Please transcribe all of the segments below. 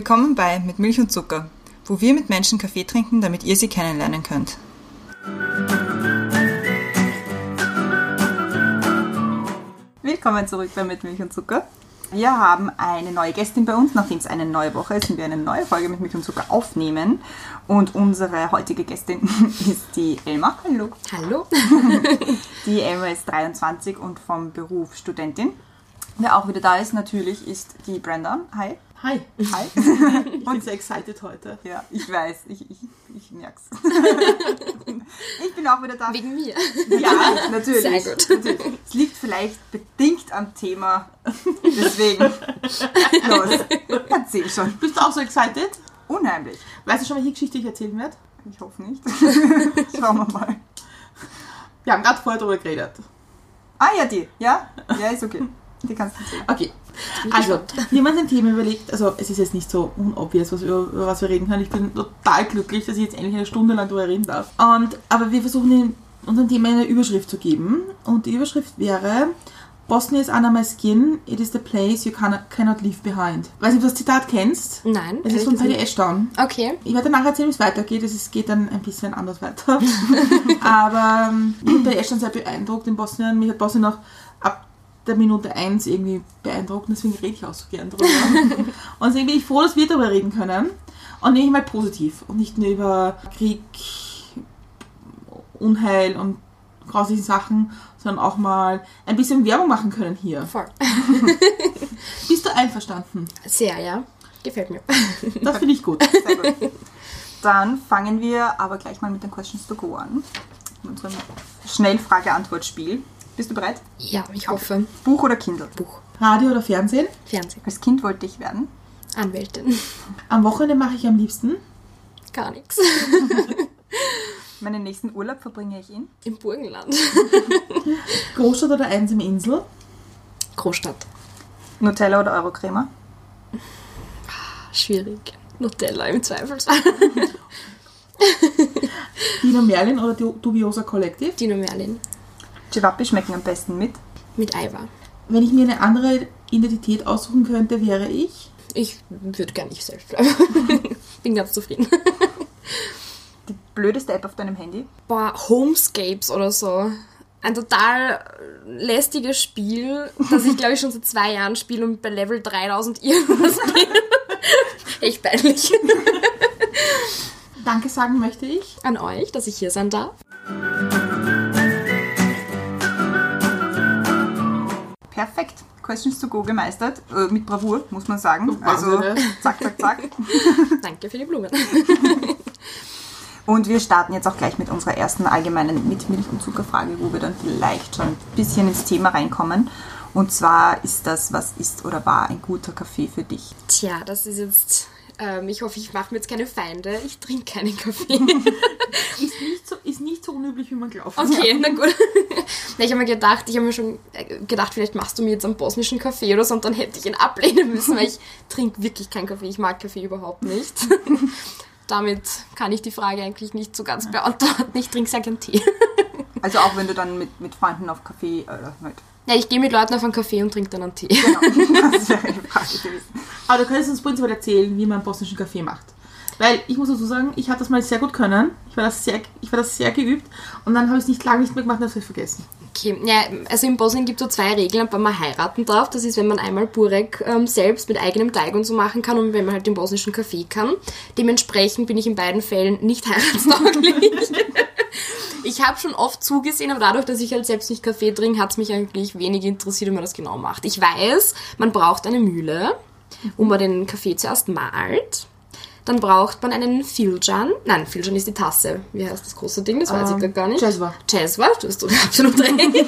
Willkommen bei Mit Milch und Zucker, wo wir mit Menschen Kaffee trinken, damit ihr sie kennenlernen könnt. Willkommen zurück bei Mit Milch und Zucker. Wir haben eine neue Gästin bei uns. Nachdem es eine neue Woche ist und wir eine neue Folge mit Milch und Zucker aufnehmen. Und unsere heutige Gästin ist die Elma. Hallo. Hallo. Die Elma ist 23 und vom Beruf Studentin. Wer auch wieder da ist, natürlich, ist die Brenda. Hi. Hi. Hi. Ich bin sehr excited heute. Ja, ich weiß, ich, ich, ich merk's. ich bin auch wieder da. Wegen mir. Ja, natürlich. Sehr gut. Natürlich. Es liegt vielleicht bedingt am Thema. Deswegen. Los, erzähl schon. Bist du auch so excited? Unheimlich. Weißt du schon, welche Geschichte ich erzählen werde? Ich hoffe nicht. Schauen wir mal. Wir haben gerade vorher darüber geredet. Ah ja, die. Ja? Ja, ist okay. Die kannst du erzählen. Okay. Also, wir haben uns ein Thema überlegt, also es ist jetzt nicht so unobvious, was, über, über was wir reden können. Ich bin total glücklich, dass ich jetzt endlich eine Stunde lang darüber reden darf. Und, aber wir versuchen in unserem Thema eine Überschrift zu geben. Und die Überschrift wäre Bosnia is under my skin, it is the place you cannot, cannot leave behind. Weiß nicht, ob du das Zitat kennst. Nein. Es ist von Paddy gesagt. Okay. Ich werde danach erzählen, wie es weitergeht. Es geht dann ein bisschen anders weiter. Aber ähm, ich bin bei Ashton sehr beeindruckt in Bosnien. Mich hat Bosnien auch ab der Minute 1 irgendwie beeindruckt. Deswegen rede ich auch so gern drüber. und deswegen bin ich froh, dass wir darüber reden können. Und nehme ich mal positiv. Und nicht nur über Krieg, Unheil und grausliche Sachen, sondern auch mal ein bisschen Werbung machen können hier. Voll. Bist du einverstanden? Sehr, ja. Gefällt mir. Das finde ich gut. Dann fangen wir aber gleich mal mit den Questions to Go an. Mit unserem Schnellfrage-Antwort-Spiel. Bist du bereit? Ja, ich hoffe. Buch oder Kindle? Buch. Radio oder Fernsehen? Fernsehen. Als Kind wollte ich werden. Anwältin. Am Wochenende mache ich am liebsten Gar nichts. Meinen nächsten Urlaub verbringe ich in. Im Burgenland. Großstadt oder einsame Insel? Großstadt. Nutella oder Eurocrema? Schwierig. Nutella im Zweifelsfall. Dino Merlin oder Du- Dubiosa Kollektiv? Dino Merlin. Chivapi schmecken am besten mit. Mit Aiwa. Wenn ich mir eine andere Identität aussuchen könnte, wäre ich. Ich würde gar nicht selbst bleiben. Bin ganz zufrieden. Die blödeste App auf deinem Handy? Boah, Homescapes oder so. Ein total lästiges Spiel, das ich glaube ich schon seit zwei Jahren spiele und bei Level 3000 irgendwas bin. Echt peinlich. Danke sagen möchte ich. An euch, dass ich hier sein darf. Perfekt. Questions to Go gemeistert. Äh, mit Bravour, muss man sagen. Also, Wahnsinn, zack, zack, zack. Danke für die Blumen. Und wir starten jetzt auch gleich mit unserer ersten allgemeinen mit Milch- und Zuckerfrage, wo wir dann vielleicht schon ein bisschen ins Thema reinkommen. Und zwar ist das, was ist oder war ein guter Kaffee für dich? Tja, das ist jetzt. Ähm, ich hoffe, ich mache mir jetzt keine Feinde. Ich trinke keinen Kaffee. Ist nicht so, ist nicht so unüblich, wie man glaubt. Okay, na gut. Na, ich habe mir gedacht, ich habe mir schon äh, gedacht, vielleicht machst du mir jetzt einen bosnischen Kaffee oder so und dann hätte ich ihn ablehnen müssen, weil ich trinke wirklich keinen Kaffee. Ich mag Kaffee überhaupt nicht. Damit kann ich die Frage eigentlich nicht so ganz beantworten. Ich trinke sehr gern Tee. Also auch wenn du dann mit, mit Freunden auf Kaffee, äh, halt, Ja, ich gehe mit Leuten auf einen Kaffee und trinke dann einen Tee. genau, das wäre eine Frage gewesen. Aber du könntest uns prinzipiell erzählen, wie man bosnischen Kaffee macht. Weil ich muss dazu sagen, ich habe das mal sehr gut können. Ich war das sehr, ich war das sehr geübt. Und dann habe ich es nicht lange nicht mehr gemacht und habe es vergessen. Okay, ja, also in Bosnien gibt es so zwei Regeln, wann man heiraten darf. Das ist, wenn man einmal Burek ähm, selbst mit eigenem Teig und so machen kann und wenn man halt den bosnischen Kaffee kann. Dementsprechend bin ich in beiden Fällen nicht heiratstauglich. Ich habe schon oft zugesehen, aber dadurch, dass ich halt selbst nicht Kaffee trinke, hat es mich eigentlich wenig interessiert, wie man das genau macht. Ich weiß, man braucht eine Mühle, wo man den Kaffee zuerst mahlt. Dann braucht man einen Filjan. Nein, Filjan ist die Tasse. Wie heißt das große Ding? Das weiß ich Ähm, grad gar nicht. Jezwa. Jezwa, du hast absolut recht.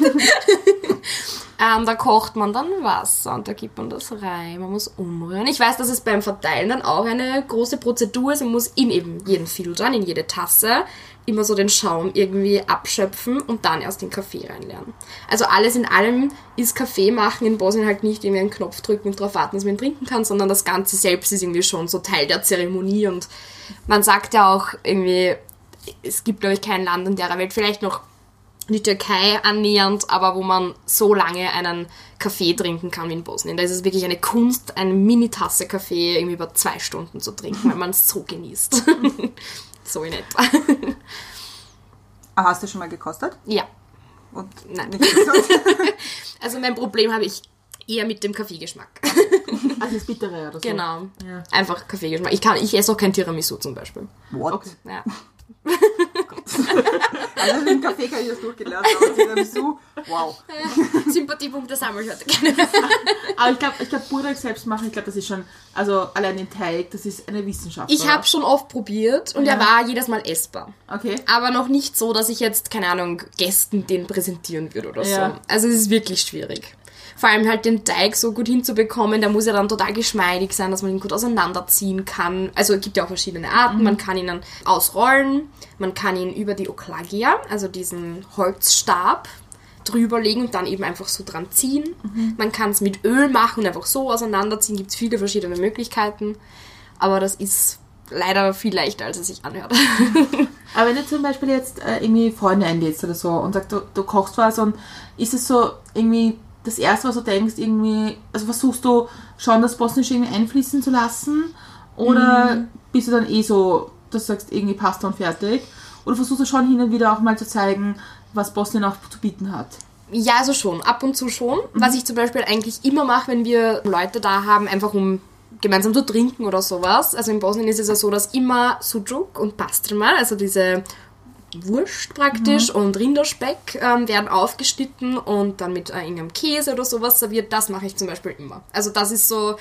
ähm, da kocht man dann Wasser und da gibt man das rein. Man muss umrühren. Ich weiß, dass es beim Verteilen dann auch eine große Prozedur ist. Man muss in eben jeden Filtern, in jede Tasse, immer so den Schaum irgendwie abschöpfen und dann erst den Kaffee reinlernen. Also alles in allem ist Kaffee machen in Bosnien halt nicht irgendwie einen Knopf drücken und darauf warten, dass man ihn trinken kann, sondern das Ganze selbst ist irgendwie schon so Teil der Zeremonie und man sagt ja auch irgendwie, es gibt glaube ich kein Land in der Welt, vielleicht noch die Türkei annähernd, aber wo man so lange einen Kaffee trinken kann wie in Bosnien. Da ist es wirklich eine Kunst, eine Mini-Tasse Kaffee irgendwie über zwei Stunden zu trinken, weil man es so genießt. so in etwa. Ah, hast du schon mal gekostet? Ja. Und Nein. nicht? Also mein Problem habe ich eher mit dem Kaffeegeschmack. Also das Bittere oder so. Genau. Ja. Einfach Kaffeegeschmack. Ich, kann, ich esse auch kein Tiramisu zum Beispiel. What? Okay. Ja. Also dem Kaffee kann ich das durchgelernt, aber Tiramisu, wow. Sympathiepunkte sammle ich heute gerne. Aber ich glaube, ich glaub, Burek selbst machen, ich glaube, das ist schon, also allein den Teig, das ist eine Wissenschaft. Ich habe schon oft probiert und Ja. er war jedes Mal essbar. Okay. Aber noch nicht so, dass ich jetzt, keine Ahnung, Gästen den präsentieren würde oder Ja. so. Also es ist wirklich schwierig. Vor allem halt den Teig so gut hinzubekommen, der muss ja dann total geschmeidig sein, dass man ihn gut auseinanderziehen kann. Also es gibt ja auch verschiedene Arten. Man kann ihn dann ausrollen, man kann ihn über die Oklagia, also diesen Holzstab, drüber legen und dann eben einfach so dran ziehen. Man kann es mit Öl machen und einfach so auseinanderziehen. Gibt es viele verschiedene Möglichkeiten. Aber das ist leider viel leichter, als es sich anhört. Aber wenn du zum Beispiel jetzt äh, irgendwie Freunde einlädst oder so und sagst, du, du kochst was und ist es so irgendwie das Erste, was du denkst, irgendwie, also versuchst du schon das Bosnische irgendwie einfließen zu lassen oder bist du dann eh so, dass du sagst, irgendwie Pasta und fertig? Oder versuchst du schon hin und wieder auch mal zu zeigen, was Bosnien auch zu bieten hat? Ja, also schon, ab und zu schon. Was ich zum Beispiel eigentlich immer mache, wenn wir Leute da haben, einfach um gemeinsam zu trinken oder sowas. Also in Bosnien ist es ja so, dass immer Sujuk und Pastrma, also diese Wurst praktisch und Rinderspeck ähm, werden aufgeschnitten und dann mit äh, irgendeinem Käse oder sowas serviert. Das mache ich zum Beispiel immer. Also das ist so,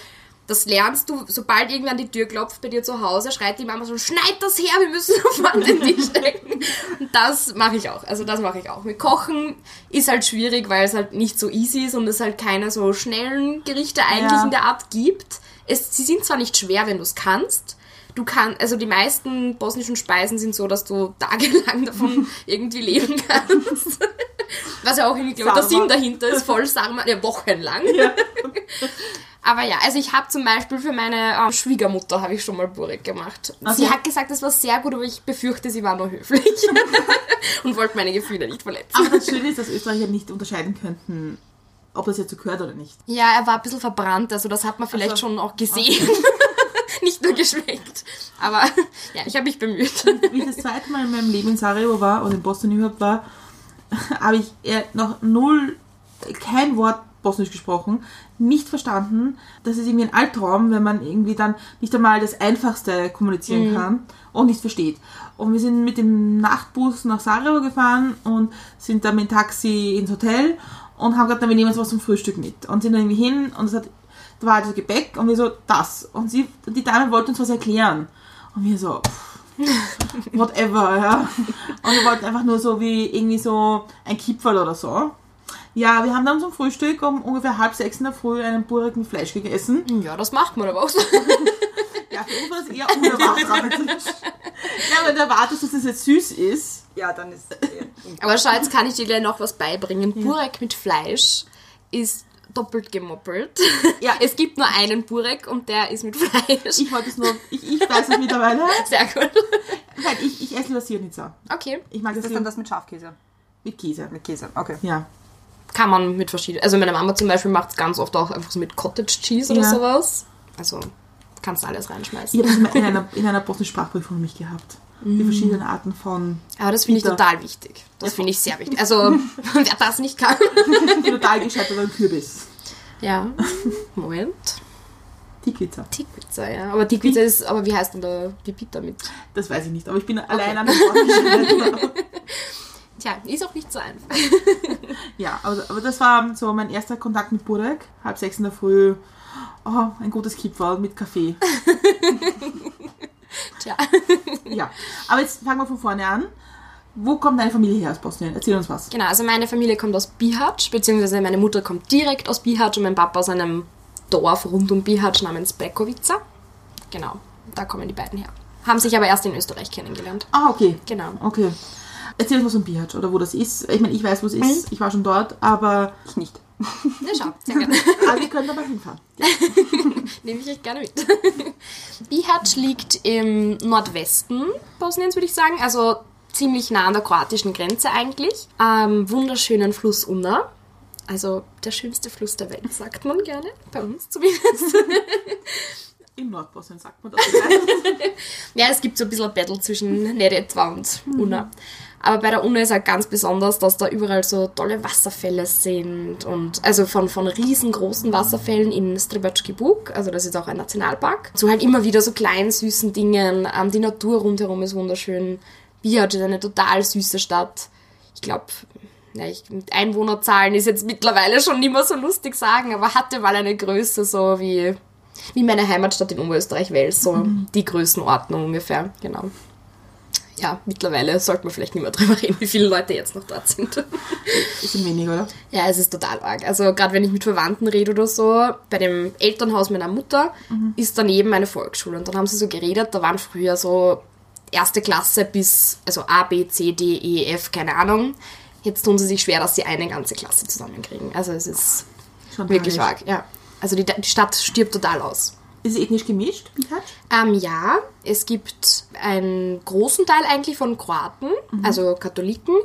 das lernst du, sobald irgendwer an die Tür klopft bei dir zu Hause, schreit die Mama so, schneid das her, wir müssen sofort den Tisch. Und das mache ich auch. Also das mache ich auch. Mit Kochen ist halt schwierig, weil es halt nicht so easy ist und es halt keine so schnellen Gerichte eigentlich Ja. in der Art gibt. Es, sie sind zwar nicht schwer, wenn du es kannst. Du kannst, also die meisten bosnischen Speisen sind so, dass du tagelang davon irgendwie leben kannst. Was ja auch irgendwie, glaube der. Sinn dahinter ist, voll Sarma, ja, wochenlang. Ja. Aber ja, also ich habe zum Beispiel für meine ähm, Schwiegermutter habe ich schon mal Burek gemacht. Sie Okay. hat gesagt, es war sehr gut, aber ich befürchte, sie war nur höflich und wollte meine Gefühle nicht verletzen. Aber das Schöne ist, dass Österreicher nicht unterscheiden könnten, ob das jetzt so gehört oder nicht. Ja, er war ein bisschen verbrannt, also das hat man vielleicht Ach so. schon auch gesehen. nicht nur geschmeckt. Aber ja, ich habe mich bemüht. Wie ich das zweite Mal in meinem Leben in Sarajevo war und in Bosnien überhaupt war, habe ich eher noch null, kein Wort Bosnisch gesprochen, nicht verstanden. Das ist irgendwie ein Albtraum, wenn man irgendwie dann nicht einmal das Einfachste kommunizieren kann und nicht versteht. Und wir sind mit dem Nachtbus nach Sarajevo gefahren und sind dann mit dem Taxi ins Hotel und haben gesagt, na, wir nehmen jetzt was zum Frühstück mit. Und sind dann irgendwie hin und es hat, war halt so Gebäck und wir so, das. Und sie, die Dame wollte uns was erklären. Und wir so, pff, whatever, ja. Und wir wollten einfach nur so wie irgendwie so ein Kipferl oder so. Ja, wir haben dann zum Frühstück um ungefähr halb sechs in der Früh einen Burek mit Fleisch gegessen. Ja, das macht man aber auch so. Ja, für uns war das eher unerwartet. ja, wenn du erwartest, dass das jetzt süß ist. Ja, dann ist eh Aber schau, jetzt kann ich dir gleich noch was beibringen. Burek mit Fleisch ist doppelt gemoppelt. Ja. Es gibt nur einen Burek und der ist mit Fleisch. Ich wollte es nur, ich, ich weiß es mittlerweile, Sehr gut. weil ich, ich esse lieber Sirnica. Okay. Ich mag Ist das das dann das mit Schafkäse? mit Käse. Mit Käse, okay. Ja. Kann man mit verschiedenen. Also meine Mama zum Beispiel macht es ganz oft auch einfach so mit Cottage Cheese oder Ja. sowas. Also kannst du alles reinschmeißen. Ich habe das mal in einer, in einer Sprachprüfung mich gehabt. Mm. Die verschiedenen Arten von Aber das finde ich total wichtig. Das finde ich sehr wichtig. Also wer das nicht kann. total gescheiterten Kürbis. Ja. Moment. Tikvica. Tikvica, ja. Aber Tikvica ist, aber wie heißt denn da die Pita mit? Das weiß ich nicht, aber ich bin allein an der. Tja, ist auch nicht so einfach. Ja, aber, aber das war so mein erster Kontakt mit Burek. Halb sechs in der Früh. Oh, ein gutes Kipferl mit Kaffee. Tja. Ja, aber jetzt fangen wir von vorne an. Wo kommt deine Familie her aus Bosnien? Erzähl uns was. Genau, also meine Familie kommt aus Bihać, beziehungsweise meine Mutter kommt direkt aus Bihać und mein Papa aus einem Dorf rund um Bihać namens Bekovica. Genau, da kommen die beiden her. Haben sich aber erst in Österreich kennengelernt. Ah, okay. Genau. Okay. Erzähl uns was von Bihać oder wo das ist. Ich meine, ich weiß, wo es ist. Ich war schon dort, aber, Ich nicht. Na schau, sehr gerne. aber wir können aber hinfahren. Nehme ich euch gerne mit. Bihać liegt im Nordwesten Bosniens, würde ich sagen. Also ziemlich nah an der kroatischen Grenze eigentlich. Am wunderschönen Fluss Una. Also der schönste Fluss der Welt, sagt man gerne. Bei uns zumindest. Im Nordbosnien sagt man das. Ja, es gibt so ein bisschen ein Battle zwischen Neretva und Una. Aber bei der Una ist halt ganz besonders, dass da überall so tolle Wasserfälle sind. Und also von, von riesengroßen Wasserfällen in Strebački Buk, also das ist auch ein Nationalpark, zu halt immer wieder so kleinen, süßen Dingen. Ähm, die Natur rundherum ist wunderschön. Bihac ist eine total süße Stadt. Ich glaube, ja, ich, mit Einwohnerzahlen ist jetzt mittlerweile schon nicht mehr so lustig sagen, aber hatte mal eine Größe so wie, wie meine Heimatstadt in Oberösterreich Wels, so die Größenordnung ungefähr, genau. Ja, mittlerweile sollte man vielleicht nicht mehr drüber reden, wie viele Leute jetzt noch dort sind. Bisschen wenig, oder? Ja, es ist total arg. Also gerade wenn ich mit Verwandten rede oder so, bei dem Elternhaus meiner Mutter ist daneben eine Volksschule und dann haben sie so geredet, da waren früher so erste Klasse bis, also A, B, C, D, E, F, keine Ahnung. Jetzt tun sie sich schwer, dass sie eine ganze Klasse zusammenkriegen. Also es ist Schon wirklich arg, ja. Also die, die Stadt stirbt total aus. Ist es ethnisch gemischt, Bihac? Ähm, ja, es gibt einen großen Teil eigentlich von Kroaten, also Katholiken.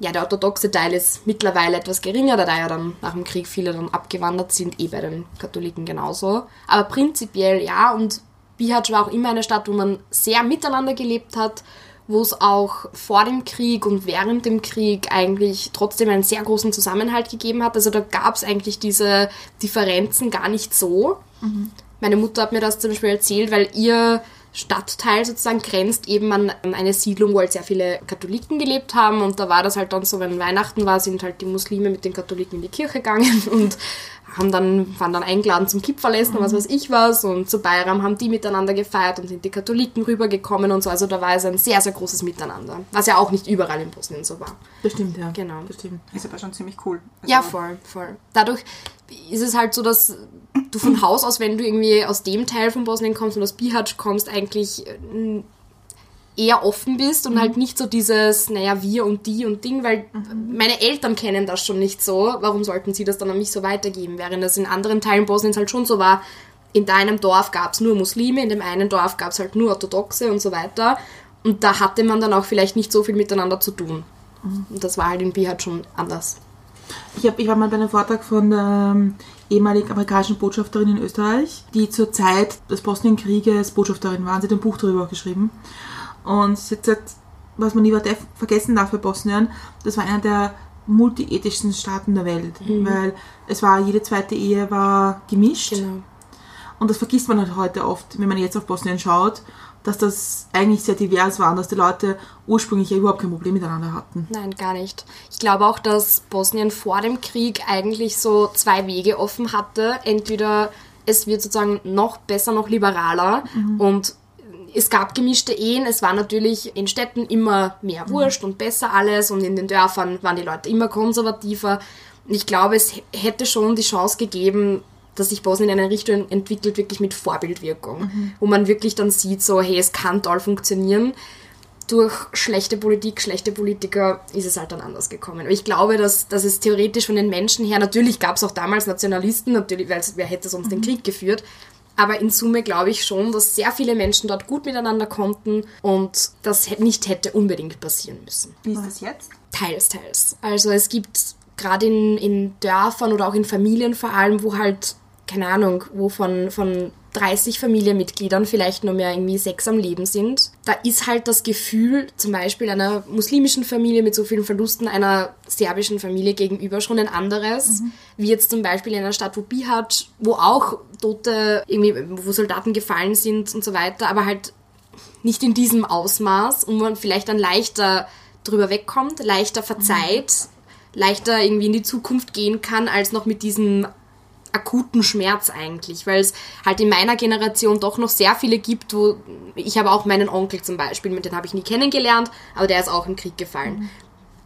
Ja, der orthodoxe Teil ist mittlerweile etwas geringer, da ja dann nach dem Krieg viele dann abgewandert sind, eh bei den Katholiken genauso. Aber prinzipiell ja, und Bihac war auch immer eine Stadt, wo man sehr miteinander gelebt hat, wo es auch vor dem Krieg und während dem Krieg eigentlich trotzdem einen sehr großen Zusammenhalt gegeben hat. Also da gab es eigentlich diese Differenzen gar nicht so. Meine Mutter hat mir das zum Beispiel erzählt, weil ihr Stadtteil sozusagen grenzt eben an eine Siedlung, wo halt sehr viele Katholiken gelebt haben und da war das halt dann so, wenn Weihnachten war, sind halt die Muslime mit den Katholiken in die Kirche gegangen und haben dann, waren dann eingeladen zum Kipferlessen und was weiß ich was und zu Bayram haben die miteinander gefeiert und sind die Katholiken rübergekommen und so, also da war es ein sehr, sehr großes Miteinander, was ja auch nicht überall in Bosnien so war. Das stimmt, ja. Genau. Das stimmt. Ist aber schon ziemlich cool. Also, Ja, voll, voll. Dadurch ist es halt so, dass du von Haus aus, wenn du irgendwie aus dem Teil von Bosnien kommst und aus Bihac kommst, eigentlich äh, eher offen bist und halt nicht so dieses, naja, wir und die und Ding, weil meine Eltern kennen das schon nicht so. Warum sollten sie das dann an mich so weitergeben? Während das in anderen Teilen Bosniens halt schon so war, in deinem Dorf gab es nur Muslime, in dem einen Dorf gab es halt nur Orthodoxe und so weiter. Und da hatte man dann auch vielleicht nicht so viel miteinander zu tun. Und das war halt in Bihac schon anders. Ich, hab, ich war mal bei einem Vortrag von der ehemaligen amerikanischen Botschafterin in Österreich, die zur Zeit des Bosnienkrieges Botschafterin war. Sie hat ein Buch darüber geschrieben. Und sie hat gesagt, was man nie vergessen darf bei Bosnien, das war einer der multiethischsten Staaten der Welt. Weil es war, jede zweite Ehe war gemischt. Genau. Und das vergisst man halt heute oft, wenn man jetzt auf Bosnien schaut, dass das eigentlich sehr divers war und dass die Leute ursprünglich ja überhaupt kein Problem miteinander hatten. Nein, gar nicht. Ich glaube auch, dass Bosnien vor dem Krieg eigentlich so zwei Wege offen hatte. Entweder es wird sozusagen noch besser, noch liberaler und es gab gemischte Ehen. Es war natürlich in Städten immer mehr Wurscht und besser alles und in den Dörfern waren die Leute immer konservativer. Ich glaube, es hätte schon die Chance gegeben, dass sich Bosnien in eine Richtung entwickelt, wirklich mit Vorbildwirkung, wo man wirklich dann sieht, so, hey, es kann toll funktionieren durch schlechte Politik, schlechte Politiker ist es halt dann anders gekommen. Aber ich glaube, dass, dass es theoretisch von den Menschen her, natürlich gab es auch damals Nationalisten, natürlich, weil wer hätte sonst den Krieg geführt, aber in Summe glaube ich schon, dass sehr viele Menschen dort gut miteinander konnten und das nicht hätte unbedingt passieren müssen. Wie ist das jetzt? Teils, teils. Also es gibt gerade in, in Dörfern oder auch in Familien vor allem, wo halt, keine Ahnung, wo von, von 30 Familienmitgliedern vielleicht nur mehr irgendwie sechs am Leben sind. Da ist halt das Gefühl, zum Beispiel einer muslimischen Familie mit so vielen Verlusten einer serbischen Familie gegenüber schon ein anderes. Wie jetzt zum Beispiel in einer Stadt, wo Bihac, wo auch Tote, irgendwie, wo Soldaten gefallen sind und so weiter, aber halt nicht in diesem Ausmaß und man vielleicht dann leichter drüber wegkommt, leichter verzeiht, leichter irgendwie in die Zukunft gehen kann, als noch mit diesem akuten Schmerz eigentlich, weil es halt in meiner Generation doch noch sehr viele gibt, wo ich habe auch meinen Onkel zum Beispiel, mit den habe ich nie kennengelernt, aber der ist auch im Krieg gefallen.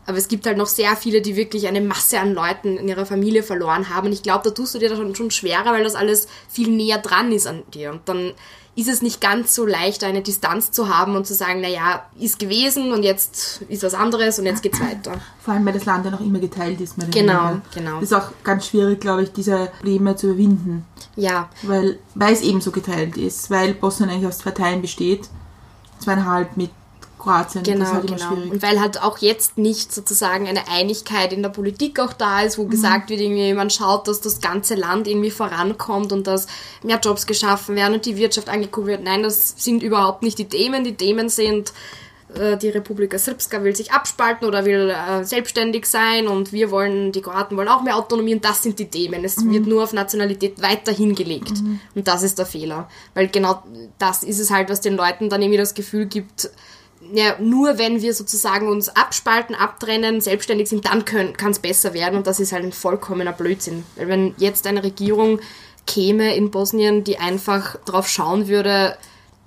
Aber es gibt halt noch sehr viele, die wirklich eine Masse an Leuten in ihrer Familie verloren haben. Und ich glaube, da tust du dir das schon, schon schwerer, weil das alles viel näher dran ist an dir. Und dann ist es nicht ganz so leicht, eine Distanz zu haben und zu sagen, naja, ist gewesen und jetzt ist was anderes und jetzt geht's weiter. Vor allem, weil das Land ja noch immer geteilt ist. Genau, weniger. genau. Ist auch ganz schwierig, glaube ich, diese Probleme zu überwinden. Ja, Weil, weil es eben so geteilt ist. Weil Bosnien eigentlich aus zwei Teilen besteht. Zweieinhalb mit Kroatien. Genau, halt genau. Und weil halt auch jetzt nicht sozusagen eine Einigkeit in der Politik auch da ist, wo gesagt wird, irgendwie man schaut, dass das ganze Land irgendwie vorankommt und dass mehr Jobs geschaffen werden und die Wirtschaft angekurbelt wird. Nein, das sind überhaupt nicht die Themen. Die Themen sind, äh, die Republika Srpska will sich abspalten oder will äh, selbstständig sein und wir wollen, die Kroaten wollen auch mehr Autonomie und das sind die Themen. Es wird nur auf Nationalität weiterhin gelegt. Und das ist der Fehler. Weil genau das ist es halt, was den Leuten dann irgendwie das Gefühl gibt, ja, nur wenn wir sozusagen uns abspalten, abtrennen, selbstständig sind, dann kann es besser werden und das ist halt ein vollkommener Blödsinn. Weil wenn jetzt eine Regierung käme in Bosnien, die einfach darauf schauen würde,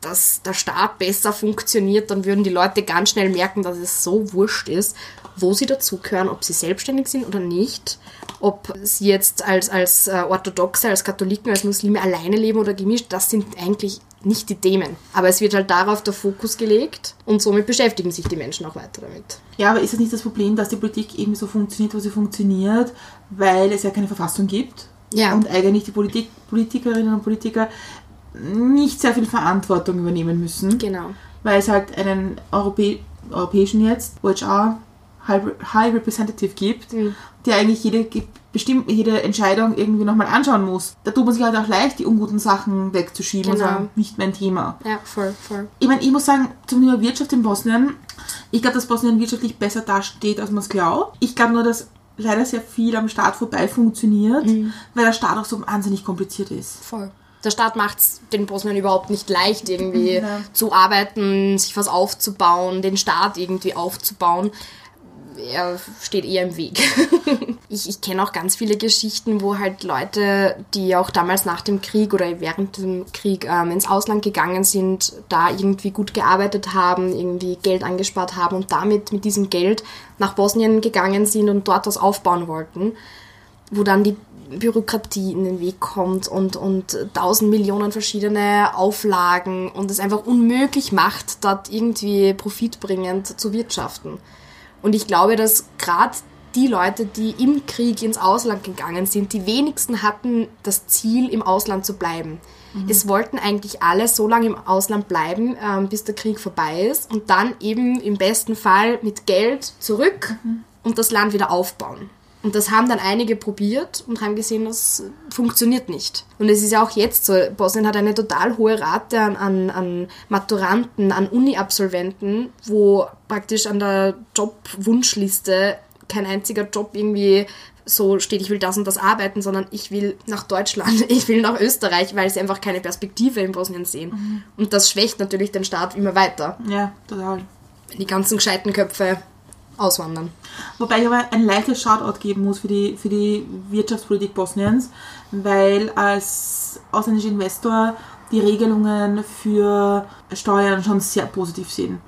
dass der Staat besser funktioniert, dann würden die Leute ganz schnell merken, dass es so wurscht ist, wo sie dazugehören, ob sie selbstständig sind oder nicht, ob sie jetzt als, als äh, Orthodoxe, als Katholiken, als Muslime alleine leben oder gemischt, das sind eigentlich nicht die Themen. Aber es wird halt darauf der Fokus gelegt und somit beschäftigen sich die Menschen auch weiter damit. Ja, aber ist es nicht das Problem, dass die Politik eben so funktioniert, wo sie funktioniert, weil es ja keine Verfassung gibt? Ja. Und eigentlich die Politik, Politikerinnen und Politiker nicht sehr viel Verantwortung übernehmen müssen. Genau. Weil es halt einen Europä europäischen jetzt, OHR, High, Representative gibt, Mhm. der eigentlich jede, bestimmt, jede Entscheidung irgendwie nochmal anschauen muss. Da tut man sich halt auch leicht, die unguten Sachen wegzuschieben und Genau. sagen, nicht mein Thema. Ja, voll, voll. Ich meine, ich muss sagen, zum Thema Wirtschaft in Bosnien, ich glaube, dass Bosnien wirtschaftlich besser dasteht, als man es glaubt. Ich glaube nur, dass leider sehr viel am Staat vorbei funktioniert, Mhm. weil der Staat auch so wahnsinnig kompliziert ist. Voll. Der Staat macht es den Bosnien überhaupt nicht leicht, irgendwie Ja. zu arbeiten, sich was aufzubauen, den Staat irgendwie aufzubauen. Er steht eher im Weg. ich ich kenne auch ganz viele Geschichten, wo halt Leute, die auch damals nach dem Krieg oder während dem Krieg ähm, ins Ausland gegangen sind, da irgendwie gut gearbeitet haben, irgendwie Geld angespart haben und damit mit diesem Geld nach Bosnien gegangen sind und dort was aufbauen wollten wo dann die Bürokratie in den Weg kommt und, und tausend Millionen verschiedene Auflagen und es einfach unmöglich macht, dort irgendwie profitbringend zu wirtschaften. Und ich glaube, dass gerade die Leute, die im Krieg ins Ausland gegangen sind, die wenigsten hatten das Ziel, im Ausland zu bleiben. Es wollten eigentlich alle so lange im Ausland bleiben, ähm, bis der Krieg vorbei ist und dann eben im besten Fall mit Geld zurück und das Land wieder aufbauen. Und das haben dann einige probiert und haben gesehen, das funktioniert nicht. Und es ist ja auch jetzt so, Bosnien hat eine total hohe Rate an, an, an Maturanten, an Uni-Absolventen, wo praktisch an der Jobwunschliste kein einziger Job irgendwie so steht, ich will das und das arbeiten, sondern ich will nach Deutschland, ich will nach Österreich, weil sie einfach keine Perspektive in Bosnien sehen. Und das schwächt natürlich den Staat immer weiter, Ja, total. wenn die ganzen gescheiten Köpfe auswandern. Wobei ich aber ein leichtes Shoutout geben muss für die, für die Wirtschaftspolitik Bosniens, weil als ausländischer Investor die Regelungen für Steuern schon sehr positiv sind.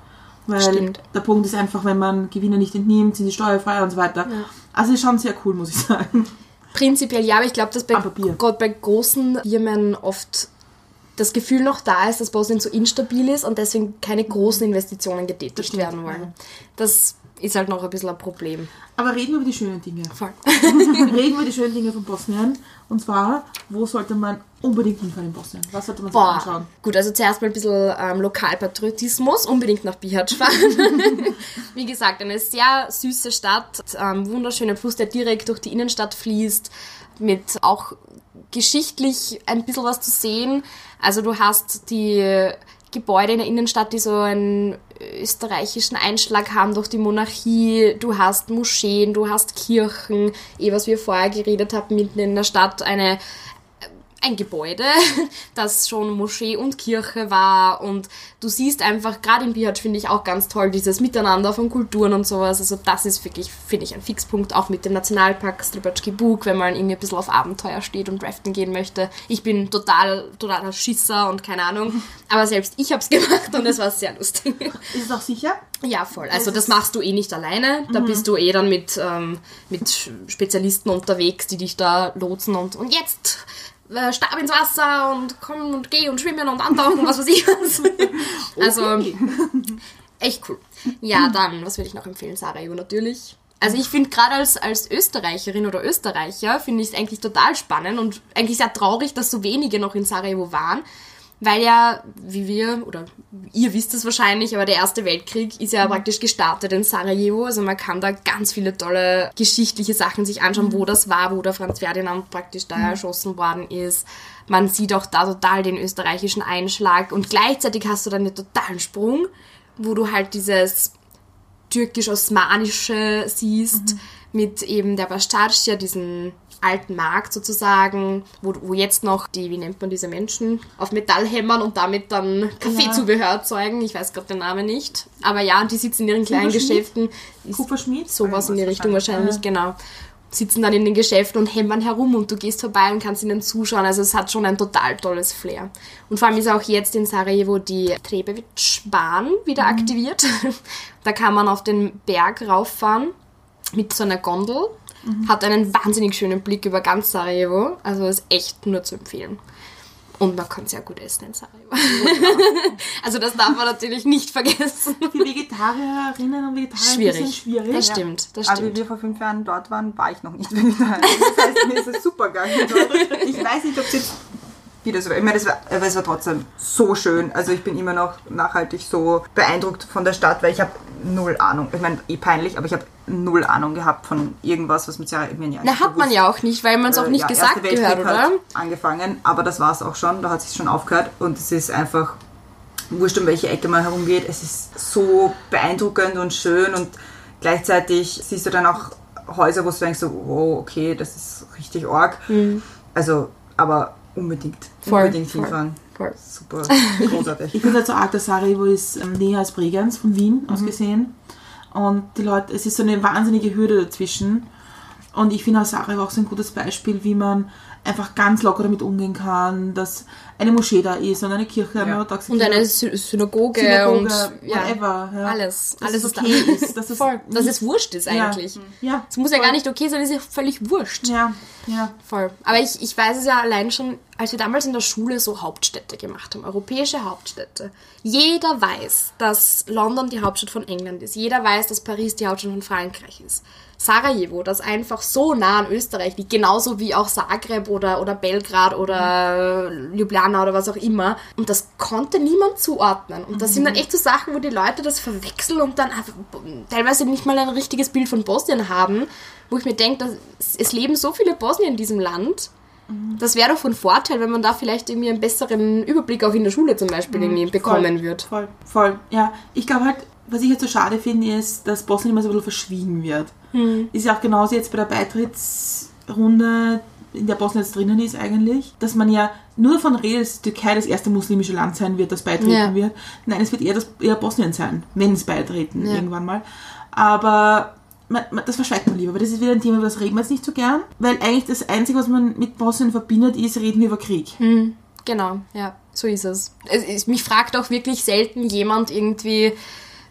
Weil Stimmt. der Punkt ist einfach, wenn man Gewinne nicht entnimmt, sind sie steuerfrei und so weiter. Also ist schon sehr cool, muss ich sagen. Prinzipiell ja, aber ich glaube, dass bei, gerade bei großen Firmen oft das Gefühl noch da ist, dass Bosnien so instabil ist und deswegen keine großen Investitionen getätigt werden wollen. Das ist halt noch ein bisschen ein Problem. Aber reden wir über die schönen Dinge. Voll. reden wir über die schönen Dinge von Bosnien. Und zwar, wo sollte man unbedingt hinfahren in Bosnien? Was sollte man sich anschauen? Gut, also zuerst mal ein bisschen ähm, Lokalpatriotismus, unbedingt nach Bihać fahren. Wie gesagt, eine sehr süße Stadt, ähm, wunderschöner Fluss, der direkt durch die Innenstadt fließt, mit auch geschichtlich ein bisschen was zu sehen. Also du hast die Gebäude in der Innenstadt, die so einen österreichischen Einschlag haben durch die Monarchie. Du hast Moscheen, du hast Kirchen, eh was wir vorher geredet haben, mitten in der Stadt eine ein Gebäude, das schon Moschee und Kirche war und du siehst einfach, gerade in Bihać finde ich auch ganz toll, dieses Miteinander von Kulturen und sowas, also das ist wirklich, finde ich, ein Fixpunkt, auch mit dem Nationalpark Stribacki Bug, wenn man irgendwie ein bisschen auf Abenteuer steht und raften gehen möchte. Ich bin total, totaler Schisser und keine Ahnung, aber selbst ich habe es gemacht und es war sehr lustig. Ist es auch sicher? Ja, voll. Also das machst du eh nicht alleine. Da bist du eh dann mit, ähm, mit Spezialisten unterwegs, die dich da lotsen und, und jetzt äh, Stab ins Wasser und komm und geh und schwimmen und antauchen und was weiß ich was. Also Okay. echt cool. Ja, dann, was würde ich noch empfehlen? Sarajevo natürlich. Also ich finde gerade als, als Österreicherin oder Österreicher finde ich es eigentlich total spannend und eigentlich sehr traurig, dass so wenige noch in Sarajevo waren, weil ja, wie wir, oder ihr wisst es wahrscheinlich, aber der Erste Weltkrieg ist ja praktisch gestartet in Sarajevo. Also man kann da ganz viele tolle geschichtliche Sachen sich anschauen, wo das war, wo der Franz Ferdinand praktisch da erschossen worden ist. Man sieht auch da total den österreichischen Einschlag und gleichzeitig hast du dann einen totalen Sprung, wo du halt dieses türkisch-osmanische siehst mit eben der Bastardscha, diesen alten Markt sozusagen, wo, wo jetzt noch die, wie nennt man diese Menschen, auf Metall hämmern und damit dann Kaffeezubehör erzeugen. Ich weiß gerade den Namen nicht. Aber ja, die sitzen in ihren kleinen? Geschäften. Kupferschmied? Sowas in die Richtung wahrscheinlich, genau. Sitzen dann in den Geschäften und hämmern herum und du gehst vorbei und kannst ihnen zuschauen. Also es hat schon ein total tolles Flair. Und vor allem ist auch jetzt in Sarajevo die Trebevic-Bahn wieder aktiviert. da kann man auf den Berg rauffahren mit so einer Gondel. Hat einen wahnsinnig schönen Blick über ganz Sarajevo. Also ist echt nur zu empfehlen. Und man kann sehr gut essen in Sarajevo. also das darf man natürlich nicht vergessen. Für Vegetarierinnen und Vegetarier ein bisschen Schwierig. schwierig. Das stimmt, das Aber wie stimmt. wir vor fünf Jahren dort waren, war ich noch nicht Vegetarier. Das heißt, mir ist es super dort. Ich weiß nicht, ob es jetzt wieder so war. Ich meine, es war, aber es war trotzdem so schön. Also ich bin immer noch nachhaltig so beeindruckt von der Stadt, weil ich habe null Ahnung. Ich meine, eh peinlich, aber ich habe null Ahnung gehabt von irgendwas, was mit Sarajevo ja Na, hat man ja auch nicht, weil man es auch Äh, nicht ja, gesagt gehört, oder? Hat angefangen, aber das war es auch schon. Da hat es schon aufgehört und es ist einfach wurscht, um welche Ecke man herumgeht. Es ist so beeindruckend und schön und gleichzeitig siehst du dann auch Häuser, wo du denkst, so, wow, okay, das ist richtig arg. Also, aber unbedingt, Mhm. Voll, unbedingt voll, hinfahren. voll. Super, großartig. Ich halt so arg, dass Sarajevo ist ähm, näher als Bregenz von Wien Mhm. aus gesehen. Und die Leute, es ist so eine wahnsinnige Hürde dazwischen. Und ich finde auch Sarajevo auch so ein gutes Beispiel, wie man einfach ganz locker damit umgehen kann, dass eine Moschee da ist und eine Kirche, eine orthodoxe Und eine Sy Synagoge, Synagoge, und ja, whatever. Ja. alles. Dass alles es ist okay da. ist. Dass es Voll. Dass es wurscht ist Ja. eigentlich. Ja, Es muss ja voll. gar nicht okay sein, es ist ja völlig wurscht. Ja, ja. Voll. Aber ich, ich weiß es ja allein schon, als wir damals in der Schule so Hauptstädte gemacht haben, europäische Hauptstädte. Jeder weiß, dass London die Hauptstadt von England ist. Jeder weiß, dass Paris die Hauptstadt von Frankreich ist. Sarajevo, das einfach so nah an Österreich liegt, genauso wie auch Zagreb oder, oder Belgrad oder Ljubljana oder was auch immer. Und das konnte niemand zuordnen. Und das sind dann echt so Sachen, wo die Leute das verwechseln und dann teilweise nicht mal ein richtiges Bild von Bosnien haben, wo ich mir denke, dass es leben so viele Bosnier in diesem Land. Das wäre doch von Vorteil, wenn man da vielleicht irgendwie einen besseren Überblick auch in der Schule zum Beispiel irgendwie bekommen voll, wird. Voll, voll. Ja, ich glaube halt, was ich jetzt so schade finde, ist, dass Bosnien immer so ein bisschen verschwiegen wird. Hm. Ist ja auch genauso jetzt bei der Beitrittsrunde, in der Bosnien jetzt drinnen ist eigentlich, dass man ja nur davon redet, dass die Türkei das erste muslimische Land sein wird, das beitreten Ja. wird. Nein, es wird eher, das, eher Bosnien sein, wenn es beitreten Ja. irgendwann mal. Aber man, man, das verschweigt man lieber, weil das ist wieder ein Thema, über das reden wir jetzt nicht so gern. Weil eigentlich das Einzige, was man mit Bosnien verbindet, ist, reden wir über Krieg. Genau, ja, so ist es. es ist, mich fragt auch wirklich selten jemand irgendwie,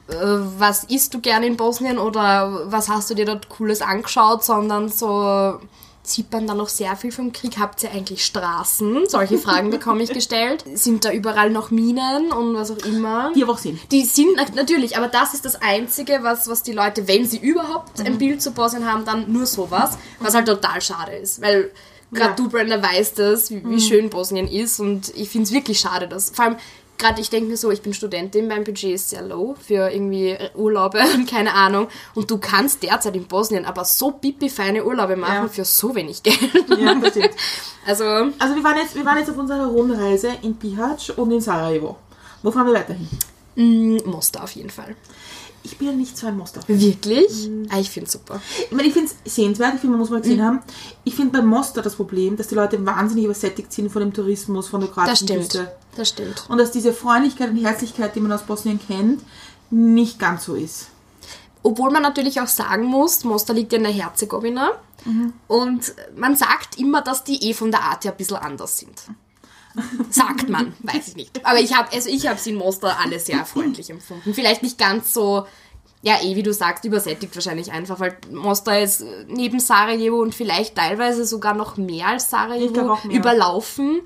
was isst du gerne in Bosnien oder was hast du dir dort Cooles angeschaut, sondern so sieht man da noch sehr viel vom Krieg. Habt ihr eigentlich Straßen? Solche Fragen bekomme ich gestellt. Sind da überall noch Minen und was auch immer? Die aber auch sind. Die sind nat- natürlich, aber das ist das Einzige, was, was die Leute, wenn sie überhaupt Mhm. ein Bild zu Bosnien haben, dann nur sowas, was halt total schade ist. Weil gerade Ja. du, Brenda, weißt das, wie, wie schön Bosnien ist und ich finde es wirklich schade, dass vor allem gerade ich denke mir so, ich bin Studentin, mein Budget ist sehr low für irgendwie Urlaube und keine Ahnung und du kannst derzeit in Bosnien aber so pipi feine Urlaube machen Ja. für so wenig Geld. Ja, das stimmt. Also Also wir waren jetzt, wir waren jetzt auf unserer Rundreise in Bihać und in Sarajevo. Wo fahren wir weiterhin? mh, Mostar auf jeden Fall. Ich bin ja nicht so ein Muster. Wirklich? Mhm. Ah, ich finde super. Ich meine, ich finde es sehenswert, ich finde, man muss mal gesehen haben. Ich finde bei Mostar das Problem, dass die Leute wahnsinnig übersättigt sind von dem Tourismus, von der Das stimmt. Das stimmt. Und dass diese Freundlichkeit und Herzlichkeit, die man aus Bosnien kennt, nicht ganz so ist. Obwohl man natürlich auch sagen muss, Mostar liegt ja in der Herzegowina. Und man sagt immer, dass die eh von der Art her ein bisschen anders sind. Sagt man, weiß ich nicht. Aber ich habe also ich habe sie in Mostar alle sehr freundlich empfunden. Vielleicht nicht ganz so, ja eh, wie du sagst, übersättigt wahrscheinlich einfach, weil Mostar ist neben Sarajevo und vielleicht teilweise sogar noch mehr als Sarajevo mehr. überlaufen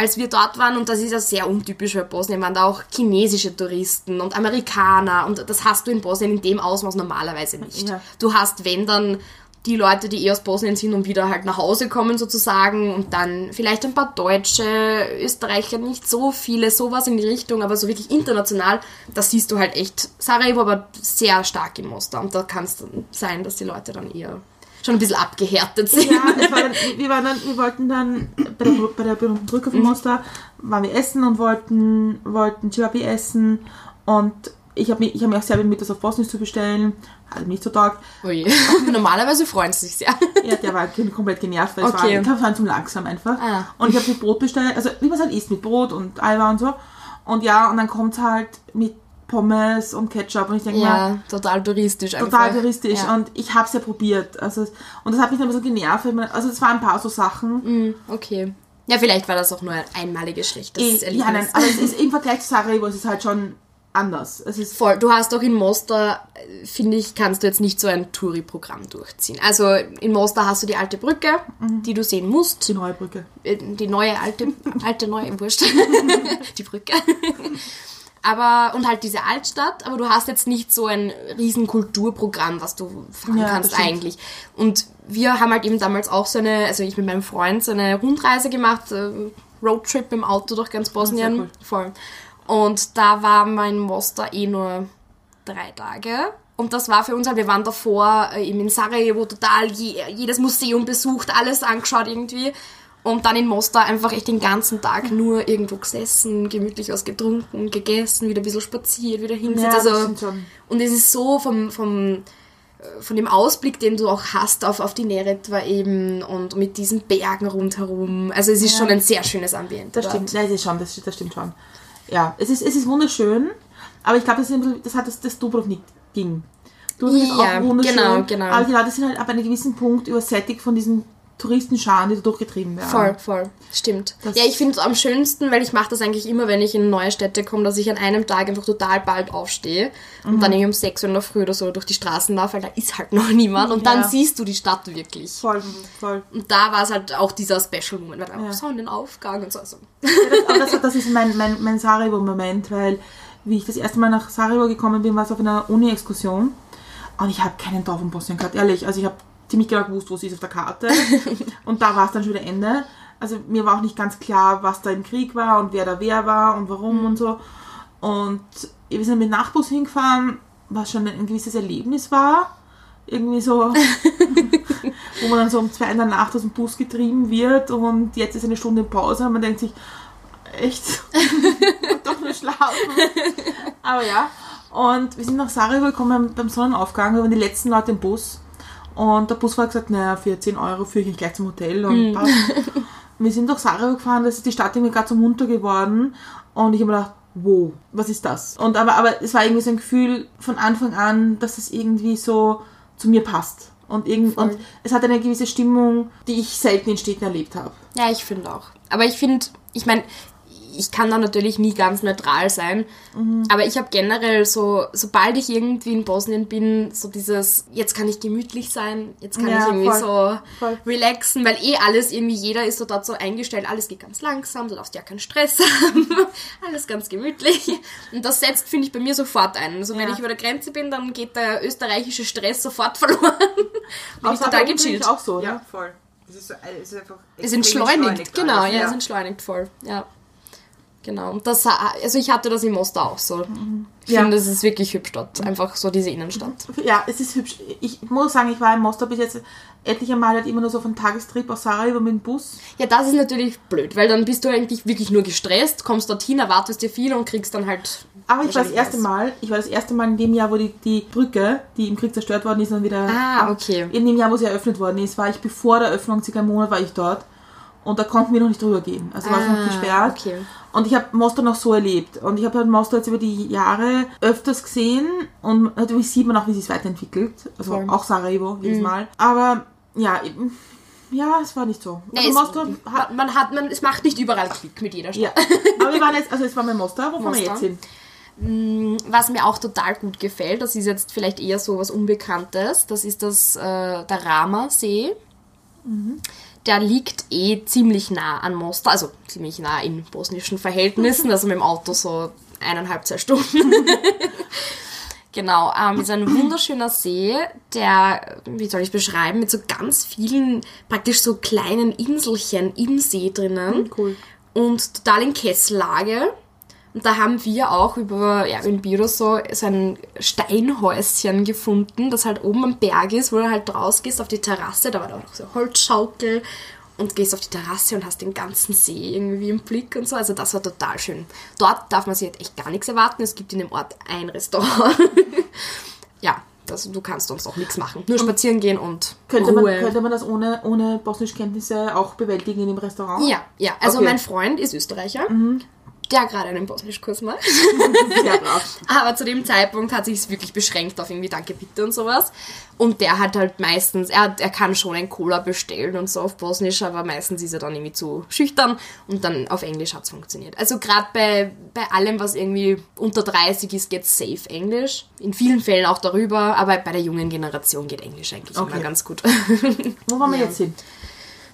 als wir dort waren, und das ist ja sehr untypisch für Bosnien, waren da auch chinesische Touristen und Amerikaner und das hast du in Bosnien in dem Ausmaß normalerweise nicht. Ja. Du hast, wenn dann, die Leute, die eh aus Bosnien sind und wieder halt nach Hause kommen sozusagen und dann vielleicht ein paar Deutsche, Österreicher, nicht so viele, sowas in die Richtung, aber so wirklich international, da siehst du halt echt Sarajevo, aber sehr stark in Mostar und da kann es sein, dass die Leute dann eher schon ein bisschen abgehärtet sind. Ja, war dann, wir, waren dann, wir wollten dann bei der, bei der berühmten Brücke von Mostar, waren wir essen und wollten, wollten Chiapi essen und ich habe mich, ich hab mich auch sehr bemüht, das auf Bosnisch zu bestellen. Hat nicht so taugt. Normalerweise freuen sie sich sehr. Ja, der war komplett genervt, weil Okay. es war, ich fand zu langsam einfach. Ah. Und ich habe mit Brot bestellt, also wie man es halt isst, mit Brot und Eiweiß und so. Und ja, und dann kommt es halt mit Pommes und Ketchup und ich denke mal, Ja, total touristisch einfach. total touristisch. Ja. Und ich habe es ja probiert. Also, und das hat mich dann bisschen genervt. Also es waren ein paar so Sachen. Mm, okay. Ja, vielleicht war das auch nur ein einmaliges schlechtes Erlebnis. ja, nein, aber es ist im Vergleich zu Sarajevo, es ist halt schon anders. Es ist Voll. Du hast auch in Mostar, äh, finde ich, kannst du jetzt nicht so ein Touri-Programm durchziehen. Also in Mostar hast du die alte Brücke, Mhm. die du sehen musst. die neue Brücke. Äh, Die neue, alte, alte, neue, wurscht. die Brücke. Aber, und halt diese Altstadt, aber du hast jetzt nicht so ein riesen Kulturprogramm, was du fahren Ja, kannst eigentlich. Und wir haben halt eben damals auch so eine, also ich mit meinem Freund so eine Rundreise gemacht, äh, Roadtrip im Auto durch ganz Bosnien. cool. Voll. Und da war mein Mostar eh nur drei Tage. Und das war für uns halt, wir waren davor äh, eben in Sarajevo total je, jedes Museum besucht, alles angeschaut irgendwie. Und dann in Mostar einfach echt den ganzen Tag nur irgendwo gesessen, gemütlich was getrunken, gegessen, wieder ein bisschen spaziert, wieder hingesetzt. Ja, also, und es ist so vom, vom, äh, von dem Ausblick, den du auch hast auf, auf die Neretva eben und mit diesen Bergen rundherum. Also es ist schon ein sehr schönes Ambiente. Das dort. stimmt, Nein, das, ist schon, das, das stimmt schon. Ja, es ist, es ist wunderschön, aber ich glaube, das, ist das hat das, das Dubrovnik ging. Dubrovnik ist Ja, auch wunderschön, genau, genau. aber die Leute sind halt ab einem gewissen Punkt übersättigt von diesen Touristenscharen, die da durchgetrieben werden. Voll, voll. Stimmt. Das- ja, ich finde es am schönsten, weil ich mache das eigentlich immer, wenn ich in neue Städte komme, dass ich an einem Tag einfach total bald aufstehe und Mhm. dann irgendwie um 6 Uhr in der Früh oder so durch die Straßen laufe, weil da ist halt noch niemand und dann Ja. siehst du die Stadt wirklich. Voll, voll. Und da war es halt auch dieser Special Moment, weil dann Ja. Sonnenaufgang und so. Also. Ja, das, das, das ist mein, mein, mein Sarajevo-Moment, weil wie ich das erste Mal nach Sarajevo gekommen bin, war es auf einer Uni-Exkursion und ich habe keinen Dorf in Bosnien gehabt, ehrlich. Also ich habe ziemlich genau gewusst, wo sie ist auf der Karte und da war es dann schon wieder Ende. Also mir war auch nicht ganz klar, was da im Krieg war und wer da wer war und warum und so. Und wir sind mit Nachbus hingefahren, was schon ein gewisses Erlebnis war. Irgendwie so, wo man dann so um zwei in der Nacht aus dem Bus getrieben wird und jetzt ist eine Stunde Pause und man denkt sich, echt? Doch nur schlafen. Aber ja. Und wir sind nach Sarajevo gekommen beim Sonnenaufgang, wir waren die letzten Leute im Bus. Und der Busfahrer hat gesagt, naja, für 10 Euro führe ich mich gleich zum Hotel und passt. Und wir sind durch Sarajevo gefahren, das ist die Stadt irgendwie gerade so munter geworden. Und ich habe mir gedacht, wow, was ist das? Und aber, aber es war irgendwie so ein Gefühl von Anfang an, dass es irgendwie so zu mir passt. Und, irgend, Voll. und es hat eine gewisse Stimmung, die ich selten in Städten erlebt habe. Ja, ich finde auch. Aber ich finde, ich meine, ich kann da natürlich nie ganz neutral sein, aber ich habe generell so, sobald ich irgendwie in Bosnien bin, so dieses, jetzt kann ich gemütlich sein, jetzt kann Ja, ich irgendwie voll. so Voll. relaxen, weil eh alles irgendwie, jeder ist so dort so eingestellt, alles geht ganz langsam, du darfst ja keinen Stress haben, alles ganz gemütlich. Und das setzt, finde ich, bei mir sofort ein. Also wenn Ja. ich über der Grenze bin, dann geht der österreichische Stress sofort verloren. bin ich Aber total gechillt. auch so, oder? Ja, voll. Es ist, so, es ist einfach Es extrem entschleunigt, genau, ja, es entschleunigt voll, ja. Genau, und das, also ich hatte das in Mostar auch so. Ich Ja. finde, es ist wirklich hübsch dort, einfach so diese Innenstadt. Ja, es ist hübsch. Ich muss sagen, ich war in Mostar bis jetzt etliche Mal halt immer nur so von Tagestrip aus Sarajevo mit dem Bus. Ja, das ist natürlich blöd, weil dann bist du eigentlich wirklich nur gestresst, kommst dorthin, erwartest dir viel und kriegst dann halt... Aber ich war das erste. Mal, ich war das erste Mal in dem Jahr, wo die, die Brücke, die im Krieg zerstört worden ist, dann wieder. Ah, okay. In dem Jahr, wo sie eröffnet worden ist, war ich bevor der Eröffnung, circa einen Monat war ich dort. Und da konnten wir noch nicht drüber gehen. Also war es noch Ah, gesperrt. okay. Und ich habe Mostar noch so erlebt. Und ich habe halt Mostar jetzt über die Jahre öfters gesehen. Und natürlich sieht man auch, wie sie es weiterentwickelt. Also Voll. Mhm. auch Sarajevo jedes Mal. Aber ja, eben, ja, es war nicht so. Nee, Also es, Mostar hat, man, hat, man, es macht nicht überall Klick mit jeder ja. Stadt. Aber wir waren jetzt, also es war bei Mostar, wo fahren wir jetzt hin? Was mir auch total gut gefällt, das ist jetzt vielleicht eher so was Unbekanntes, das ist das, äh, der Rama-See. Der liegt eh ziemlich nah an Mostar, also ziemlich nah in bosnischen Verhältnissen, also mit dem Auto so eineinhalb, zwei Stunden. Genau, ähm, ist ein wunderschöner See, der, wie soll ich es beschreiben, mit so ganz vielen, praktisch so kleinen Inselchen im See drinnen. Cool. Und total in Kesslage. Und da haben wir auch über Airbnb oder so, so ein Steinhäuschen gefunden, das halt oben am Berg ist, wo du halt rausgehst auf die Terrasse, da war da auch noch so Holzschaukel und gehst auf die Terrasse und hast den ganzen See irgendwie im Blick und so. Also das war total schön. Dort darf man sich halt echt gar nichts erwarten. Es gibt in dem Ort ein Restaurant. ja, das, du kannst sonst auch nichts machen. Nur spazieren gehen und Könnte man, Ruhe. könnte man das ohne, ohne Bosnischkenntnisse auch bewältigen in dem Restaurant? ja, ja. Also Okay. mein Freund ist Österreicher. Der gerade einen Bosnischkurs macht. Sehr brav. Aber zu dem Zeitpunkt hat sich es wirklich beschränkt auf irgendwie Danke bitte und sowas. Und der hat halt meistens, er, er kann schon ein Cola bestellen und so auf Bosnisch, aber meistens ist er dann irgendwie zu schüchtern und dann auf Englisch hat es funktioniert. Also gerade bei, bei allem, was irgendwie unter 30 ist, geht safe Englisch. In vielen Fällen auch darüber, aber bei der jungen Generation geht Englisch eigentlich Okay. immer ganz gut. Wo wollen wir Ja. jetzt hin?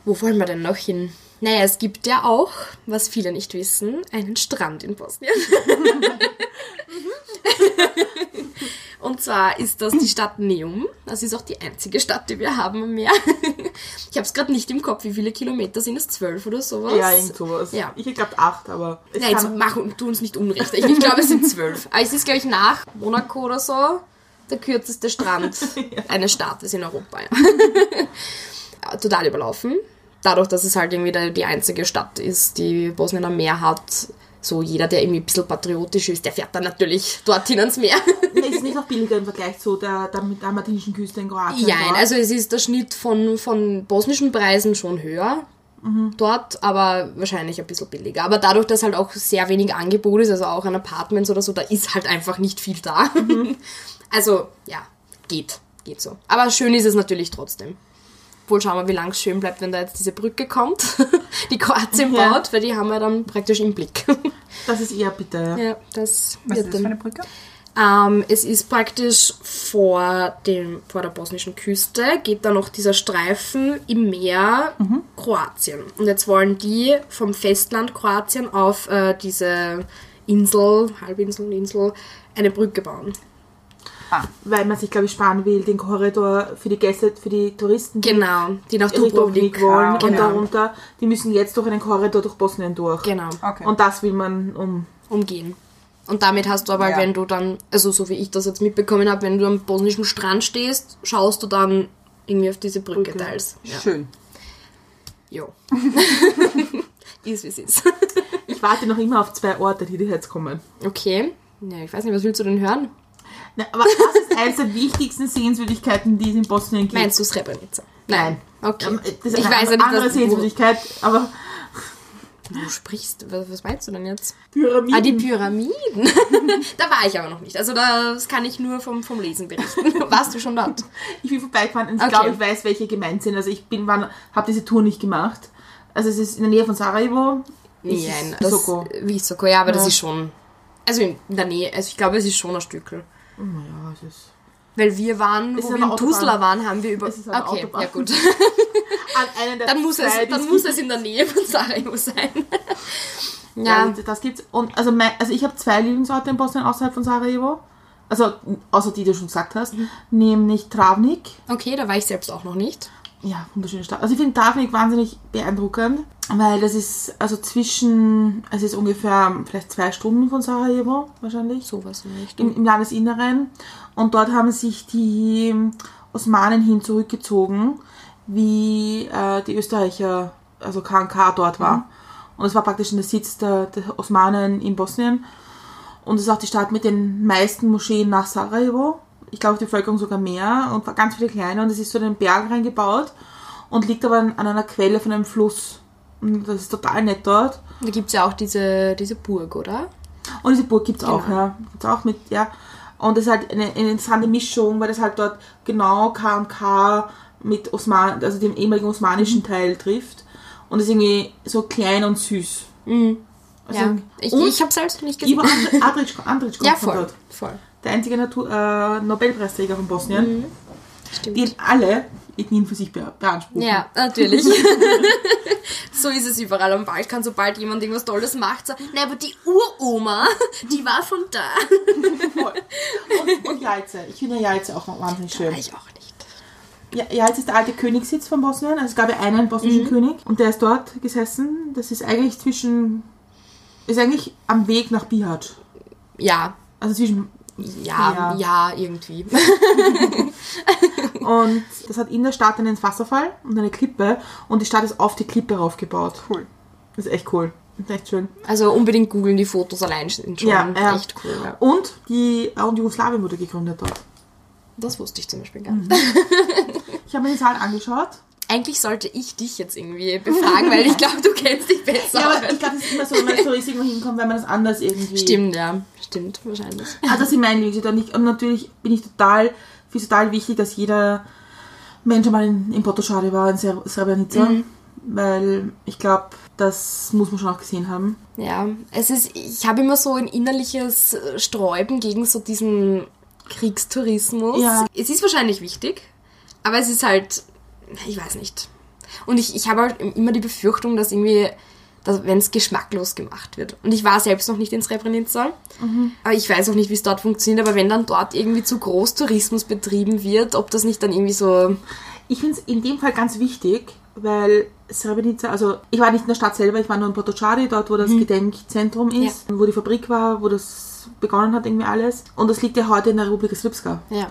Wo wollen wir denn noch hin? Naja, es gibt ja auch, was viele nicht wissen, einen Strand in Bosnien. Und zwar ist das die Stadt Neum. Das ist auch die einzige Stadt, die wir haben am Meer. Ich habe es gerade nicht im Kopf, wie viele Kilometer sind es? Zwölf oder sowas? Ja, irgend sowas. Ja. Ich glaube acht, aber es Nein, jetzt mach tu uns nicht unrecht. Ich, ich glaube, es sind zwölf. Aber es ist, glaube ich, nach Monaco oder so der kürzeste Strand eines Staates in Europa. Ja. Ja, Total überlaufen. Dadurch, dass es halt irgendwie die einzige Stadt ist, die Bosnien am Meer hat. So jeder, der irgendwie ein bisschen patriotisch ist, der fährt dann natürlich dorthin ans Meer. Nee, ist nicht noch billiger im Vergleich zu der, der, der martinischen Küste in Kroatien. Ja, also es ist der Schnitt von, von bosnischen Preisen schon höher dort, aber wahrscheinlich ein bisschen billiger. Aber dadurch, dass halt auch sehr wenig Angebot ist, also auch an Apartments oder so, da ist halt einfach nicht viel da. Also, ja, geht, geht so. Aber schön ist es natürlich trotzdem. Wohl schauen wir, wie lang es schön bleibt, wenn da jetzt diese Brücke kommt, die Kroatien Ja. baut, weil die haben wir dann praktisch im Blick. Das ist eher bitter. ja, das Was ist das für eine Brücke? ähm, es ist praktisch vor, dem, vor der bosnischen Küste, geht da noch dieser Streifen im Meer Kroatien. Und jetzt wollen die vom Festland Kroatien auf äh, diese Insel, Halbinsel, Insel, eine Brücke bauen. Weil man sich, glaube ich, sparen will, den Korridor für die Gäste, für die Touristen, die Genau, die nach Dubrovnik wollen und genau, darunter, die müssen jetzt durch einen Korridor durch Bosnien durch. genau, Okay. Und das will man um. umgehen. Und damit hast du aber, Ja. wenn du dann, also so wie ich das jetzt mitbekommen habe, wenn du am bosnischen Strand stehst, schaust du dann irgendwie auf diese Brücke Brücke. teils. Ja. Schön. Jo. ist wie es ist. Ich warte noch immer auf zwei Orte, die dir jetzt kommen. Okay. Ja, ich weiß nicht, was willst du denn hören? Na, aber was ist eines der wichtigsten Sehenswürdigkeiten, die es in Bosnien gibt? Meinst du Srebrenica? Nein. Okay. Ähm, Das ist ich eine weiß ja nicht, andere Sehenswürdigkeit, aber du sprichst. Was, meinst du denn jetzt? Pyramiden. Ah, die Pyramiden. da war ich aber noch nicht. Also das kann ich nur vom, vom Lesen berichten. Warst du schon dort? Ich bin vorbeigefahren und ich Okay. glaube, ich weiß, welche gemeint sind. Also ich bin, habe diese Tour nicht gemacht. Also es ist in der Nähe von Sarajevo. Nein, das, Visoko. Visoko, ja, aber das Ja. ist schon... Also in der Nähe, also ich glaube, es ist schon ein Stückel. Naja, es ist... Weil wir waren, Es wo ist wir in Autobahn. Tuzla waren, haben wir über... Ist eine okay, Autobahn. ja gut. An einen der Dann muss, es, dann muss es in der Nähe von Sarajevo sein. Ja, ja, das gibt's. Und also, mein, also ich habe zwei Lieblingsorte in Bosnien außerhalb von Sarajevo. Also außer die, die du schon gesagt hast. Mhm. Nämlich Travnik. okay, da war ich selbst auch noch nicht. Ja, wunderschöne Stadt. Also ich finde Travnik wahnsinnig beeindruckend, weil das ist also zwischen, es ist ungefähr vielleicht zwei Stunden von Sarajevo wahrscheinlich. Sowas nicht. im, im Landesinneren. Und dort haben sich die Osmanen hin zurückgezogen, wie äh, die Österreicher, also KNK dort war. Und es war praktisch der Sitz der, der Osmanen in Bosnien. Und es ist auch die Stadt mit den meisten Moscheen nach Sarajevo. Ich glaube, die Bevölkerung sogar mehr und ganz viele kleine. Und es ist so in den Berg reingebaut und liegt aber an, an einer Quelle von einem Fluss. Das ist total nett dort. Da gibt es ja auch diese, diese Burg, oder? Und diese Burg gibt es auch, Genau. ja. Gibt's auch mit, ja. Und das ist halt eine, eine interessante Mischung, weil das halt dort genau K&K mit Osman, also dem ehemaligen osmanischen Teil trifft. Und ist irgendwie so klein und süß. Mhm. Also, Ja, ich, ich habe selbst nicht gesehen. Ivo And- Andrić, Andrić kommt ja, von voll. dort. voll. Der einzige Natur, äh, Nobelpreisträger von Bosnien. Stimmt. Die alle Ethnien für sich be beanspruchen. Ja, natürlich. so ist es überall am Balkan. Sobald jemand irgendwas Tolles macht, sagt, na, aber die Uroma, die war von da. Und, und Jajce. Ich finde Jajce auch wahnsinnig schön. Ich auch nicht. Ja, ist der alte Königssitz von Bosnien. Also es gab ja einen bosnischen Mhm. König und der ist dort gesessen. Das ist eigentlich zwischen, ist eigentlich am Weg nach Bihać. Ja, Also zwischen, ja, Ja. ja, irgendwie. und das hat in der Stadt einen Wasserfall und eine Klippe und die Stadt ist auf die Klippe raufgebaut. Cool. Das ist echt cool. Das ist echt schön. Also unbedingt googeln, die Fotos allein sind schon Ja, ja. echt cool. Ja. Und die und Jugoslawien wurde gegründet dort. Das wusste ich zum Beispiel gar Mhm. nicht. Ich habe mir die Zahl angeschaut. Eigentlich sollte ich dich jetzt irgendwie befragen, weil ich glaube, du kennst dich besser. Ja, aber ich glaube, das ist immer so, wenn man Tourist irgendwo hinkommt, wenn man das anders irgendwie. Stimmt, ja. Stimmt, wahrscheinlich. Ah, das sind meine Lieblingslieder. Und, ich- und natürlich bin ich total, finde es total wichtig, dass jeder Mensch mal in, in Potosari war, in Srebrenica. Weil ich glaube, das muss man schon auch gesehen haben. Ja, es ist, ich habe immer so ein innerliches Sträuben gegen so diesen Kriegstourismus. Ja. Es ist wahrscheinlich wichtig, aber es ist halt, ich weiß nicht. Und ich, ich habe halt immer die Befürchtung, dass irgendwie, wenn es geschmacklos gemacht wird. Und ich war selbst noch nicht in Srebrenica, aber ich weiß auch nicht, wie es dort funktioniert, aber wenn dann dort irgendwie zu groß Tourismus betrieben wird, ob das nicht dann irgendwie so, Ich finde es in dem Fall ganz wichtig, weil Srebrenica, also ich war nicht in der Stadt selber, ich war nur in Potosari, dort wo das Gedenkzentrum ist, wo die Fabrik war, wo das begonnen hat irgendwie alles. Und das liegt ja heute in der Republika Srpska. ja,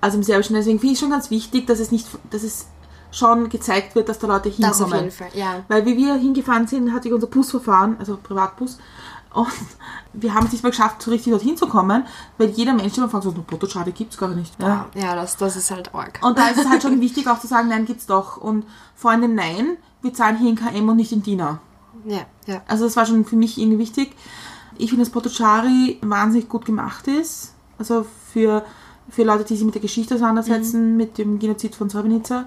Also im Serbischen. Deswegen finde ich schon ganz wichtig, dass es nicht, dass es schon gezeigt wird, dass da Leute hinkommen. das auf jeden Fall, ja. Weil wie wir hingefahren sind, hatte ich unser Bus verfahren, also Privatbus. Und wir haben es nicht mal geschafft, so richtig dorthin zu kommen, weil jeder Mensch immer fragt, so, Potosari gibt es gar nicht. Ja. Ja, das, das ist halt arg. Und da ist es halt schon wichtig auch zu sagen, nein, gibt's doch. Und vor allem nein, wir zahlen hier in KM und nicht in Dinar. Ja, ja. Also das war schon für mich irgendwie wichtig. Ich finde, dass Potosari wahnsinnig gut gemacht ist. Also für, für Leute, die sich mit der Geschichte auseinandersetzen, mit dem Genozid von Srebrenica.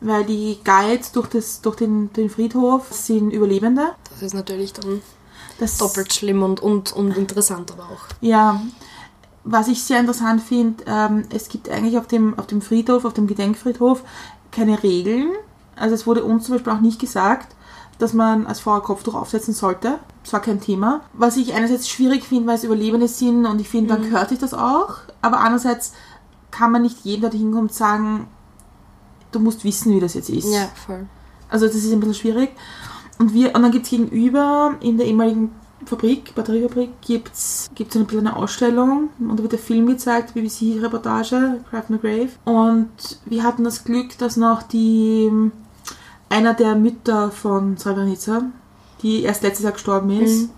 Weil die Guides durch, das, durch den, den Friedhof sind Überlebende. Das ist natürlich dann Das doppelt schlimm und, und, und interessant aber auch. Ja, was ich sehr interessant finde, ähm, es gibt eigentlich auf dem, auf dem Friedhof, auf dem Gedenkfriedhof keine Regeln. Also es wurde uns zum Beispiel auch nicht gesagt, dass man als Frau ein Kopftuch aufsetzen sollte. Das war kein Thema. Was ich einerseits schwierig finde, weil es Überlebende sind und ich finde, dann gehört sich das auch. Aber andererseits kann man nicht jedem, der hinkommt, sagen, du musst wissen, wie das jetzt ist. Ja, voll. Also das ist ein bisschen schwierig. Und, wir, und dann gibt es gegenüber in der ehemaligen Fabrik, Batteriefabrik, gibt es gibt's ein bisschen eine Ausstellung und da wird der Film gezeigt, BBC-Reportage, Craft McGrave. Und wir hatten das Glück, dass noch die einer der Mütter von Srebrenica, die erst letztes Jahr gestorben ist, Mhm.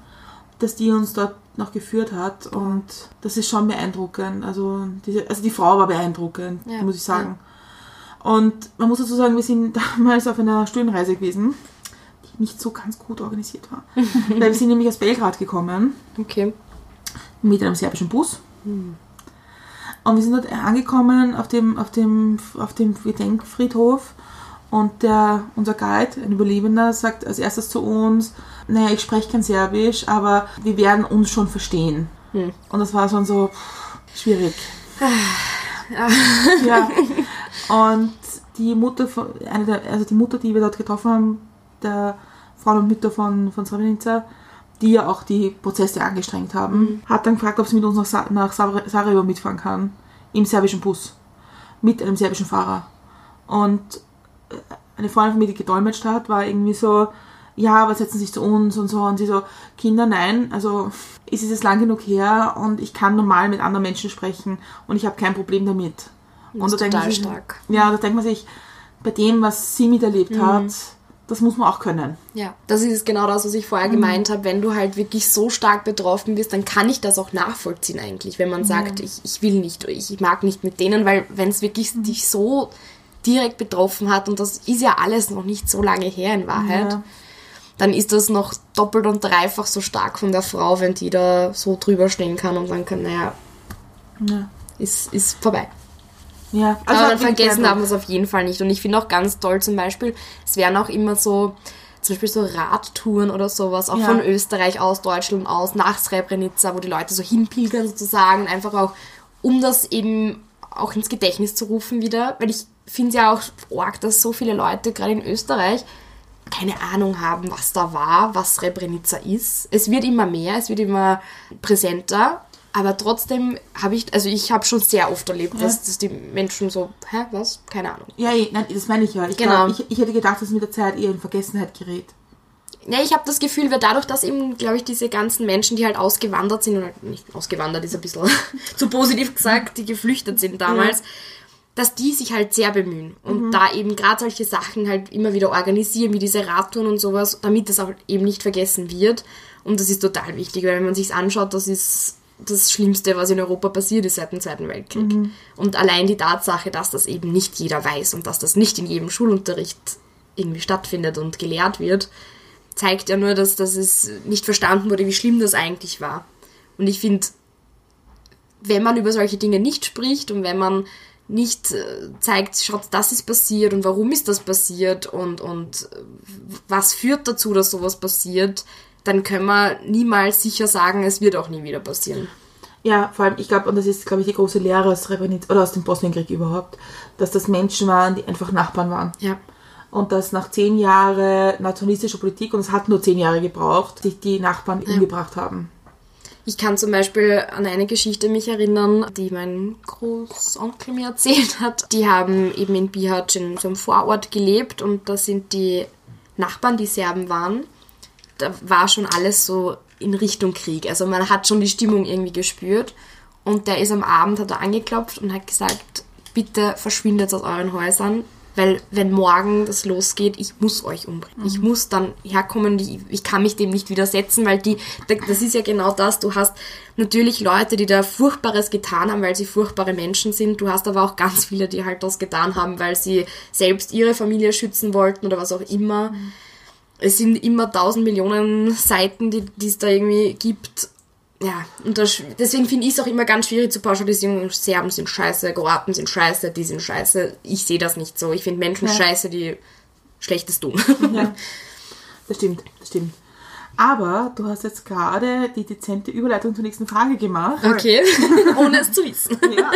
dass die uns dort noch geführt hat und das ist schon beeindruckend. Also, diese, also die Frau war beeindruckend, Ja, muss ich sagen. Und man muss dazu sagen, wir sind damals auf einer Studienreise gewesen, die nicht so ganz gut organisiert war. Weil wir sind nämlich aus Belgrad gekommen Okay. mit einem serbischen Bus. Und wir sind dort angekommen auf dem, auf dem, auf dem Gedenkfriedhof und der, unser Guide, ein Überlebender, sagt als erstes zu uns, naja, ich spreche kein Serbisch, aber wir werden uns schon verstehen. Hm. Und das war schon so pff, schwierig. ja. Und die Mutter von, eine der, also die Mutter, die wir dort getroffen haben, der Frauen und Mütter von, von Srebrenica, die ja auch die Prozesse angestrengt haben, hat dann gefragt, ob sie mit uns nach, Sa nach Sar- Sarajevo mitfahren kann. Im serbischen Bus. Mit einem serbischen Fahrer. Und äh, eine Freundin von mir, die gedolmetscht hat, war irgendwie so, ja, aber setzen Sie sich zu uns und so. Und sie so, Kinder, nein, also es ist jetzt lang genug her und ich kann normal mit anderen Menschen sprechen und ich habe kein Problem damit. Und da denkt man sich, stark. Ja, da denkt man sich, bei dem, was sie miterlebt Mhm. hat, das muss man auch können. Ja, das ist genau das, was ich vorher Mhm. gemeint habe. Wenn du halt wirklich so stark betroffen bist, dann kann ich das auch nachvollziehen eigentlich, wenn man sagt, ich, ich will nicht, ich, ich mag nicht mit denen, weil wenn es wirklich Mhm. dich so direkt betroffen hat und das ist ja alles noch nicht so lange her in Wahrheit, Ja. dann ist das noch doppelt und dreifach so stark von der Frau, wenn die da so drüber stehen kann und sagen kann, naja, Ja. ist, ist vorbei. Ja, Aber dann vergessen haben wir es auf jeden Fall nicht. Und ich finde auch ganz toll zum Beispiel, es werden auch immer so, zum Beispiel so Radtouren oder sowas, auch Ja. von Österreich aus, Deutschland aus, nach Srebrenica, wo die Leute so hinpilgern sozusagen, einfach auch, um das eben auch ins Gedächtnis zu rufen wieder. Weil ich finde es ja auch arg, dass so viele Leute, gerade in Österreich, keine Ahnung haben, was da war, was Srebrenica ist. Es wird immer mehr, es wird immer präsenter. Aber trotzdem habe ich, also ich habe schon sehr oft erlebt, dass, dass die Menschen so, hä, was? Keine Ahnung. Ja, nein, das meine ich ja. Ich, Genau. glaub, ich, ich hätte gedacht, dass es mit der Zeit eher in Vergessenheit gerät. Ja, ich habe das Gefühl, weil dadurch, dass eben, glaube ich, diese ganzen Menschen, die halt ausgewandert sind, oder nicht ausgewandert ist ein bisschen zu positiv gesagt, die geflüchtet sind damals, dass die sich halt sehr bemühen und da eben gerade solche Sachen halt immer wieder organisieren, wie diese Radtouren und sowas, damit das auch eben nicht vergessen wird. Und das ist total wichtig, weil wenn man sich's anschaut, das ist das Schlimmste, was in Europa passiert ist seit dem Zweiten Weltkrieg. Und allein die Tatsache, dass das eben nicht jeder weiß und dass das nicht in jedem Schulunterricht irgendwie stattfindet und gelehrt wird, zeigt ja nur, dass, dass es nicht verstanden wurde, wie schlimm das eigentlich war. Und ich finde, wenn man über solche Dinge nicht spricht und wenn man nicht äh, zeigt, schaut, das ist passiert und warum ist das passiert und, und äh, was führt dazu, dass sowas passiert, dann können wir niemals sicher sagen, es wird auch nie wieder passieren. Ja, vor allem, ich glaube, und das ist, glaube ich, die große Lehre aus Srebrenica oder aus dem Bosnienkrieg überhaupt, dass das Menschen waren, die einfach Nachbarn waren. Ja. Und dass nach zehn Jahren nationalistischer Politik, und es hat nur zehn Jahre gebraucht, sich die Nachbarn umgebracht haben. Ich kann zum Beispiel an eine Geschichte mich erinnern, die mein Großonkel mir erzählt hat. Die haben eben in Bihać in so einem Vorort gelebt und da sind die Nachbarn, die Serben waren, da war schon alles so in Richtung Krieg. Also man hat schon die Stimmung irgendwie gespürt. Und der ist am Abend, hat er angeklopft und hat gesagt, bitte verschwindet aus euren Häusern, weil wenn morgen das losgeht, ich muss euch umbringen. Ich muss dann herkommen, ich, ich kann mich dem nicht widersetzen, weil die, das ist ja genau das, du hast natürlich Leute, die da Furchtbares getan haben, weil sie furchtbare Menschen sind. Du hast aber auch ganz viele, die halt das getan haben, weil sie selbst ihre Familie schützen wollten oder was auch immer. Es sind immer tausend Millionen Seiten, die es da irgendwie gibt. Ja, und das, deswegen finde ich es auch immer ganz schwierig zu pauschalisieren. Serben sind scheiße, Kroaten sind scheiße, die sind scheiße. Ich sehe das nicht so. Ich finde Menschen Ja. scheiße, die Schlechtes tun. Ja, das stimmt, das stimmt. Aber du hast jetzt gerade die dezente Überleitung zur nächsten Frage gemacht. Okay, ohne es zu wissen. Ja.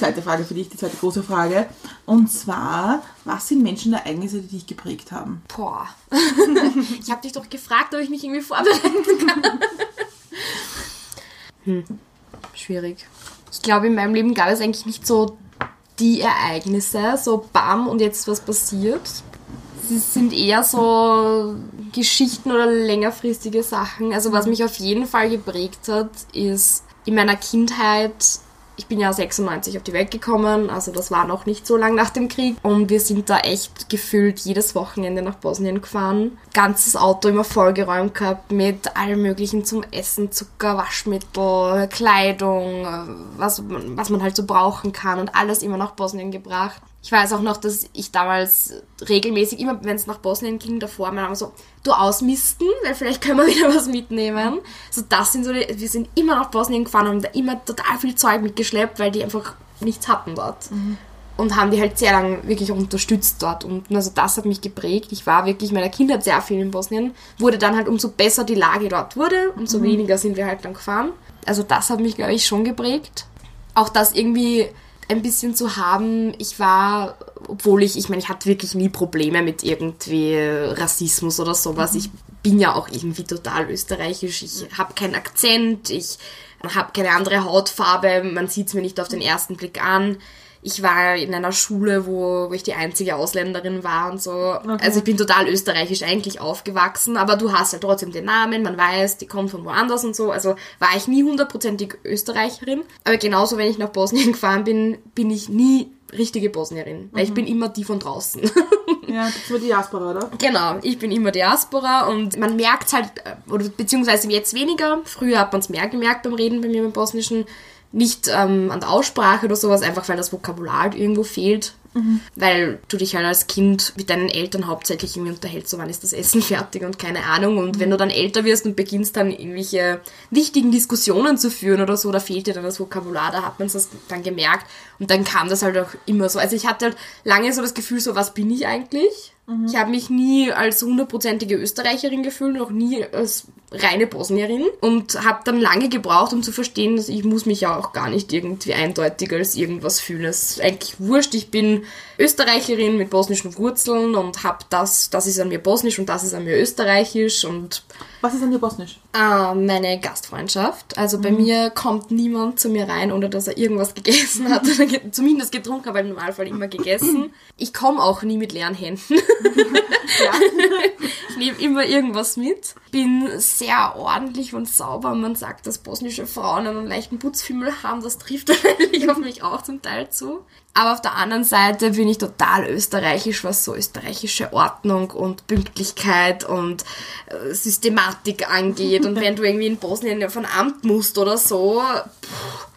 Zweite Frage für dich, die zweite große Frage. Und zwar, was sind Menschen oder Ereignisse, die dich geprägt haben? Boah. Ich habe dich doch gefragt, ob ich mich irgendwie vorbereiten kann. Hm. Schwierig. Ich glaube, in meinem Leben gab es eigentlich nicht so die Ereignisse, so bam und jetzt was passiert. Sie sind eher so Geschichten oder längerfristige Sachen. Also was mich auf jeden Fall geprägt hat, ist in meiner Kindheit ich bin ja 96 auf die Welt gekommen, also das war noch nicht so lang nach dem Krieg. Und wir sind da echt gefühlt jedes Wochenende nach Bosnien gefahren. Ganzes Auto immer vollgeräumt gehabt mit allem möglichen zum Essen, Zucker, Waschmittel, Kleidung, äh, was, was man halt so brauchen kann und alles immer nach Bosnien gebracht. Ich weiß auch noch, dass ich damals regelmäßig, immer wenn es nach Bosnien ging, davor, Mama so, du ausmisten, weil vielleicht können wir wieder was mitnehmen. So, das sind so die, wir sind immer nach Bosnien gefahren und haben da immer total viel Zeug mitgeschleppt, weil die einfach nichts hatten dort. Und haben die halt sehr lang wirklich unterstützt dort. Und also das hat mich geprägt. Ich war wirklich in meiner Kindheit sehr viel in Bosnien. Wurde dann halt, umso besser die Lage dort wurde, umso weniger sind wir halt dann gefahren. Also das hat mich, glaube ich, schon geprägt. Auch das irgendwie ein bisschen zu haben. Ich war, obwohl ich, ich meine, ich hatte wirklich nie Probleme mit irgendwie Rassismus oder sowas. Ich bin ja auch irgendwie total österreichisch. Ich habe keinen Akzent, ich habe keine andere Hautfarbe, man sieht es mir nicht auf den ersten Blick an. Ich war in einer Schule, wo, wo ich die einzige Ausländerin war und so. Also ich bin total österreichisch eigentlich aufgewachsen, aber du hast ja trotzdem den Namen, man weiß, die kommt von woanders und so. Also war ich nie hundertprozentig Österreicherin. Aber genauso, wenn ich nach Bosnien gefahren bin, bin ich nie richtige Bosnierin. Weil ich bin immer die von draußen. Ja, das war die Diaspora, oder? Genau, ich bin immer Diaspora und man merkt halt, äh, oder beziehungsweise jetzt weniger. Früher hat man es mehr gemerkt beim Reden bei mir im Bosnischen. Nicht ähm, an der Aussprache oder sowas, einfach weil das Vokabular halt irgendwo fehlt. Weil du dich halt als Kind mit deinen Eltern hauptsächlich irgendwie unterhältst, so wann ist das Essen fertig und keine Ahnung. Und wenn du dann älter wirst und beginnst dann irgendwelche wichtigen Diskussionen zu führen oder so, da fehlt dir dann das Vokabular, da hat man das dann gemerkt. Und dann kam das halt auch immer so. Also ich hatte halt lange so das Gefühl, so was bin ich eigentlich? Ich habe mich nie als hundertprozentige Österreicherin gefühlt, noch nie als reine Bosnierin und habe dann lange gebraucht, um zu verstehen, dass ich muss mich ja auch gar nicht irgendwie eindeutig als irgendwas fühlen. Es ist eigentlich wurscht. Ich bin Österreicherin mit bosnischen Wurzeln und habe das, das ist an mir bosnisch und das ist an mir österreichisch und Was ist an dir bosnisch? äh, meine Gastfreundschaft. Also bei mir kommt niemand zu mir rein, ohne dass er irgendwas gegessen hat oder zumindest getrunken, aber im Normalfall immer gegessen. Ich komme auch nie mit leeren Händen. Ich nehme immer irgendwas mit. Bin sehr ordentlich und sauber. Man sagt, dass bosnische Frauen einen leichten Putzfimmel haben. Das trifft wahrscheinlich auf mich auch zum Teil zu. Aber auf der anderen Seite bin ich total österreichisch, was so österreichische Ordnung und Pünktlichkeit und äh, Systematik angeht. Und wenn du irgendwie in Bosnien von Amt musst oder so, pff,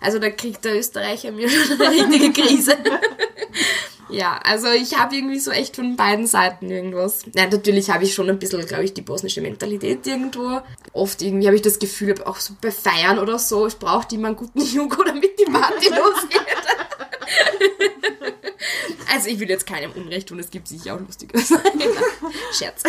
also da kriegt der Österreicher mir schon eine richtige Krise. Ja, also ich habe irgendwie so echt von beiden Seiten irgendwas. Ja, natürlich habe ich schon ein bisschen, glaube ich, die bosnische Mentalität irgendwo. Oft irgendwie habe ich das Gefühl, auch so bei Feiern oder so, ich brauche immer einen guten Jugo, damit die Party losgeht. Also ich will jetzt keinem Unrecht tun, es gibt sicher auch lustige Scherz.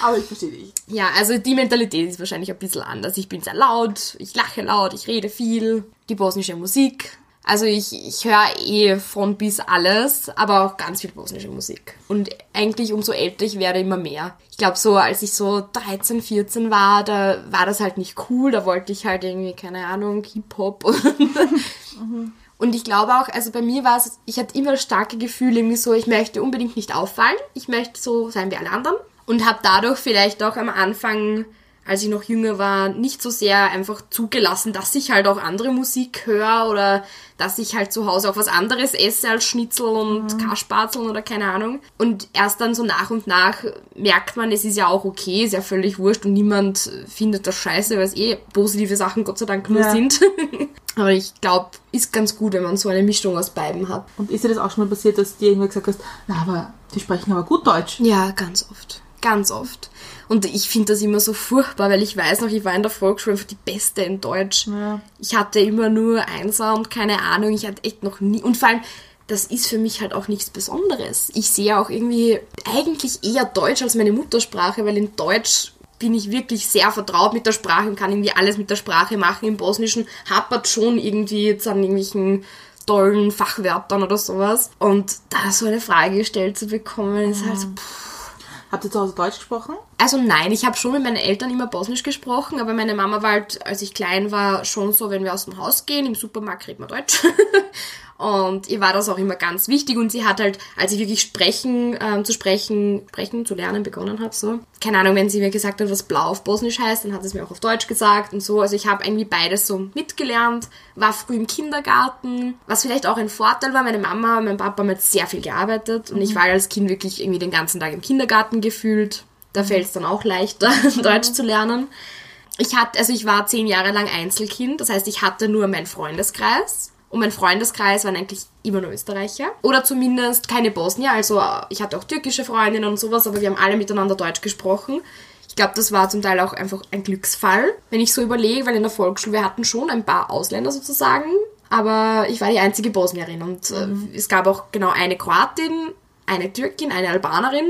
Aber ich verstehe dich. Ja, also die Mentalität ist wahrscheinlich ein bisschen anders. Ich bin sehr laut, ich lache laut, ich rede viel. Die bosnische Musik. Also ich, ich höre eh von bis alles, aber auch ganz viel bosnische Musik. Und eigentlich umso älter ich werde, immer mehr. Ich glaube so, als ich so 13, 14 war, da war das halt nicht cool. Da wollte ich halt irgendwie, keine Ahnung, Hip-Hop. Und ich glaube auch, also bei mir war es, ich hatte immer das starke Gefühl, irgendwie so, ich möchte unbedingt nicht auffallen. Ich möchte so sein wie alle anderen. Und habe dadurch vielleicht auch am Anfang, als ich noch jünger war, nicht so sehr einfach zugelassen, dass ich halt auch andere Musik höre oder dass ich halt zu Hause auch was anderes esse als Schnitzel und Kasperzeln oder keine Ahnung. Und erst dann so nach und nach merkt man, es ist ja auch okay, ist ja völlig wurscht und niemand findet das scheiße, weil es eh positive Sachen Gott sei Dank nur Ja. sind. Aber ich glaube, ist ganz gut, wenn man so eine Mischung aus beiden hat. Und ist dir das auch schon mal passiert, dass dir irgendwer gesagt hast, na, aber die sprechen aber gut Deutsch? Ja, ganz oft. Ganz oft. Und ich finde das immer so furchtbar, weil ich weiß noch, ich war in der Volksschule einfach die Beste in Deutsch. Ja. Ich hatte immer nur Einser und keine Ahnung. Ich hatte echt noch nie. Und vor allem, das ist für mich halt auch nichts Besonderes. Ich sehe auch irgendwie eigentlich eher Deutsch als meine Muttersprache, weil in Deutsch bin ich wirklich sehr vertraut mit der Sprache und kann irgendwie alles mit der Sprache machen. Im Bosnischen hapert schon irgendwie jetzt an irgendwelchen tollen Fachwörtern oder sowas. Und da so eine Frage gestellt zu bekommen, ist halt so, pff, Habt ihr zu Hause Deutsch gesprochen? also nein, ich habe schon mit meinen Eltern immer Bosnisch gesprochen, aber meine Mama war halt, als ich klein war, schon so, wenn wir aus dem Haus gehen, im Supermarkt redet man Deutsch. Und ihr war das auch immer ganz wichtig und sie hat halt, als ich wirklich sprechen, ähm, zu sprechen, sprechen, zu lernen begonnen habe, so. Keine Ahnung, wenn sie mir gesagt hat, was blau auf Bosnisch heißt, dann hat sie es mir auch auf Deutsch gesagt und so. Also ich habe irgendwie beides so mitgelernt, war früh im Kindergarten, was vielleicht auch ein Vorteil war. Meine Mama, mein Papa haben jetzt sehr viel gearbeitet und ich war als Kind wirklich irgendwie den ganzen Tag im Kindergarten gefühlt. Da fällt es dann auch leichter, Deutsch zu lernen. Ich hatte, also ich war zehn Jahre lang Einzelkind, das heißt, ich hatte nur meinen Freundeskreis. Und mein Freundeskreis waren eigentlich immer nur Österreicher. Oder zumindest keine Bosnier. Also ich hatte auch türkische Freundinnen und sowas, aber wir haben alle miteinander Deutsch gesprochen. Ich glaube, das war zum Teil auch einfach ein Glücksfall, wenn ich so überlege, weil in der Volksschule wir hatten schon ein paar Ausländer sozusagen, aber ich war die einzige Bosnierin und äh, es gab auch genau eine Kroatin, eine Türkin, eine Albanerin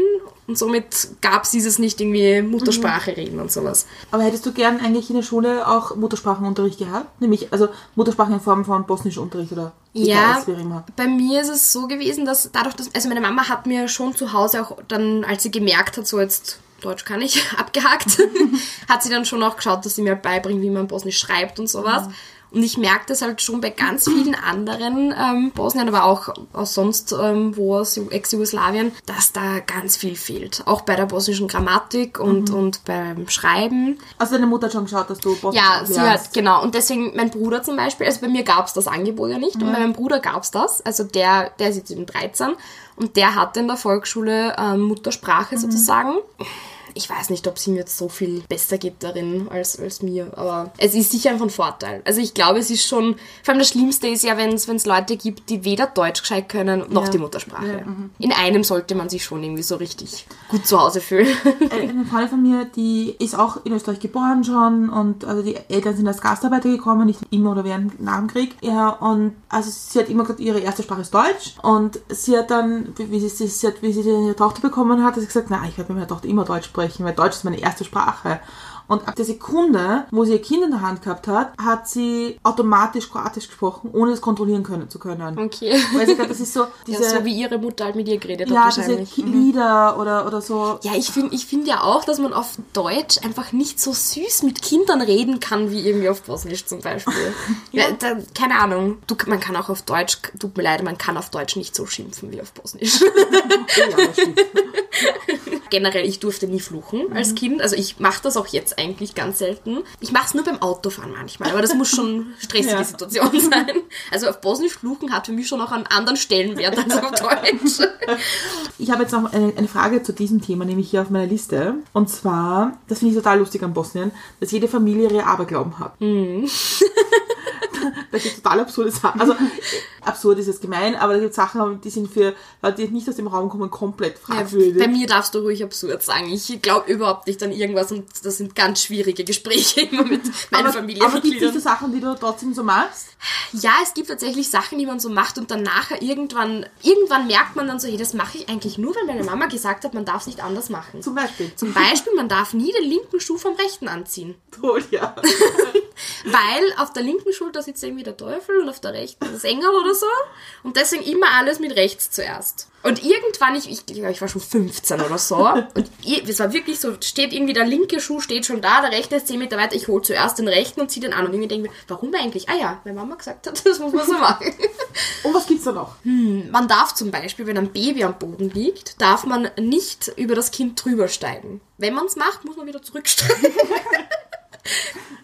und somit gab es dieses nicht irgendwie Muttersprache reden und sowas. Aber hättest du gern eigentlich in der Schule auch Muttersprachenunterricht gehabt? Nämlich, also Muttersprache in Form von bosnischem Unterricht oder Ja, wie immer. bei mir ist es so gewesen, dass dadurch, dass, also meine Mama hat mir schon zu Hause auch dann, als sie gemerkt hat, so jetzt Deutsch kann ich, abgehakt, hat sie dann schon auch geschaut, dass sie mir beibringt, wie man Bosnisch schreibt und sowas. Und ich merke das halt schon bei ganz vielen anderen ähm, Bosnien, aber auch aus sonst ähm, wo aus Ex-Jugoslawien, dass da ganz viel fehlt. Auch bei der bosnischen Grammatik und, und beim Schreiben. Also deine Mutter hat schon geschaut, dass du Bosnisch Ja, sie lernst. hat, genau. Und deswegen, mein Bruder zum Beispiel, also bei mir gab's das Angebot ja nicht, und bei meinem Bruder gab's das. Also der, der ist jetzt eben 13 und der hatte in der Volksschule ähm, Muttersprache sozusagen. Ich weiß nicht, ob es ihm jetzt so viel besser geht darin als, als mir, aber es ist sicher von Vorteil. Also ich glaube, es ist schon, vor allem das Schlimmste ist ja, wenn es Leute gibt, die weder Deutsch gescheit können, noch Ja. die Muttersprache. Ja, mhm. In einem sollte man sich schon irgendwie so richtig gut zu Hause fühlen. Äh, Eine Freundin von mir, die ist auch in Österreich geboren schon und also die Eltern sind als Gastarbeiter gekommen, nicht immer oder während nach dem Krieg. Ja, und also sie hat immer gesagt, ihre erste Sprache ist Deutsch und sie hat dann, wie wie sie, sie, hat, wie sie ihre Tochter bekommen hat, hat sie gesagt, na, ich werde mit meiner Tochter immer Deutsch sprechen, weil Deutsch ist meine erste Sprache. Und ab der Sekunde, wo sie ihr Kind in der Hand gehabt hat, hat sie automatisch Kroatisch gesprochen, ohne es kontrollieren können, zu können. Okay. Weil sie gesagt, das ist so diese, ja, so wie ihre Mutter halt mit ihr geredet ja, hat diese wahrscheinlich. Ki- Lieder oder, oder so. Ja, ich finde ich find ja auch, dass man auf Deutsch einfach nicht so süß mit Kindern reden kann, wie irgendwie auf Bosnisch zum Beispiel. ja. da, keine Ahnung. Du, man kann auch auf Deutsch, tut mir leid, man kann auf Deutsch nicht so schimpfen wie auf Bosnisch. Ja, das stimmt. Generell, ich durfte nie fluchen als Kind. Also ich mache das auch jetzt eigentlich ganz selten. Ich mache es nur beim Autofahren manchmal, aber das muss schon eine stressige Ja. Situation sein. Also auf Bosnisch fluchen hat für mich schon auch einen anderen Stellenwert als auf Deutsch. Ich habe jetzt noch eine, eine Frage zu diesem Thema, nämlich hier auf meiner Liste. Und zwar, das finde ich total lustig an Bosnien, dass jede Familie ihre Aberglauben hat. da gibt es total absurde Sachen. Also, absurd ist jetzt gemein, aber da gibt es Sachen, die sind für Leute, die nicht aus dem Raum kommen, komplett Ja, fragwürdig. bei mir darfst du ruhig absurd sagen. Ich glaube überhaupt nicht an irgendwas und das sind ganz schwierige Gespräche immer mit meinen aber, Familienmitgliedern. aber gibt es so Sachen, die du trotzdem so machst? Ja, es gibt tatsächlich Sachen, die man so macht und dann nachher irgendwann, irgendwann merkt man dann so, hey, das mache ich eigentlich nur, weil meine Mama gesagt hat, man darf es nicht anders machen. Zum Beispiel. Zum Beispiel, man darf nie den linken Schuh vom rechten anziehen. Toll, ja. Weil auf der linken Schulter sitzt irgendwie der Teufel und auf der rechten das Engel oder so. Und deswegen immer alles mit rechts zuerst. Und irgendwann, ich, ich ich war schon 15 oder so. Und es war wirklich so, steht irgendwie der linke Schuh steht schon da, der rechte ist 10 Meter weiter. Ich hole zuerst den rechten und ziehe den an. Und irgendwie denke ich mir, warum eigentlich? Ah ja, weil Mama gesagt hat, das muss man so machen. Und was gibt's da noch? Man darf zum Beispiel, wenn ein Baby am Boden liegt, darf man nicht über das Kind drüber steigen. Wenn man es macht, muss man wieder zurücksteigen.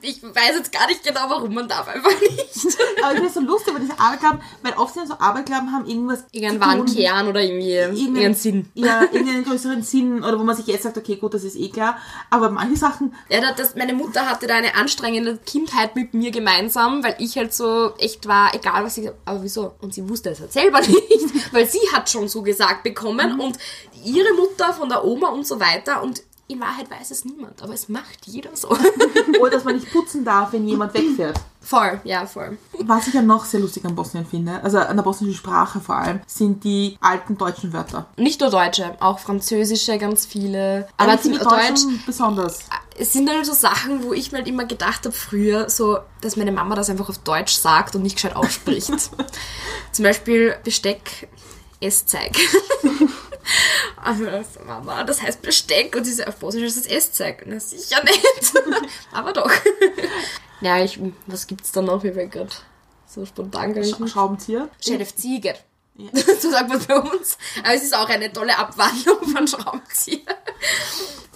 Ich weiß jetzt gar nicht genau, warum man darf einfach nicht. Aber ich finde es so lustig, weil diese Aberglauben, weil oft sind so Aberglauben haben irgendwas Irgendeinen wahren Kern oder irgendwie irgendeinen Sinn. Ja, irgendeinen größeren Sinn oder wo man sich jetzt sagt, okay, gut, das ist eh klar. Aber manche Sachen, Ja, da- das, meine Mutter hatte da eine anstrengende Kindheit mit mir gemeinsam, weil ich halt so echt war, egal was sie aber wieso? Und sie wusste es halt selber nicht, weil sie hat schon so gesagt bekommen und ihre Mutter von der Oma und so weiter und in Wahrheit weiß es niemand, aber es macht jeder so. oder dass man nicht putzen darf, wenn jemand wegfährt. voll, ja, voll. Was ich ja noch sehr lustig an Bosnien finde, also an der bosnischen Sprache vor allem, sind die alten deutschen Wörter. Nicht nur Deutsche, auch Französische, ganz viele. Aber zum die Deutsch, besonders. es sind halt so Sachen, wo ich mir halt immer gedacht habe früher, so, dass meine Mama das einfach auf Deutsch sagt und nicht gescheit ausspricht. Zum Beispiel Besteck, Esszeig. Also das, Mama, das heißt Besteck und sie sagt, auf Bosnisch ist es Esszeig. Na sicher nicht. Aber doch. Ja, ich, was gibt's da noch? Ich bin gerade so spontan gar nicht. Sch Schraubenzieher. Schellefzieger. So sagt man bei uns. Aber es ist auch eine tolle Abwandlung von Schraubenzieher.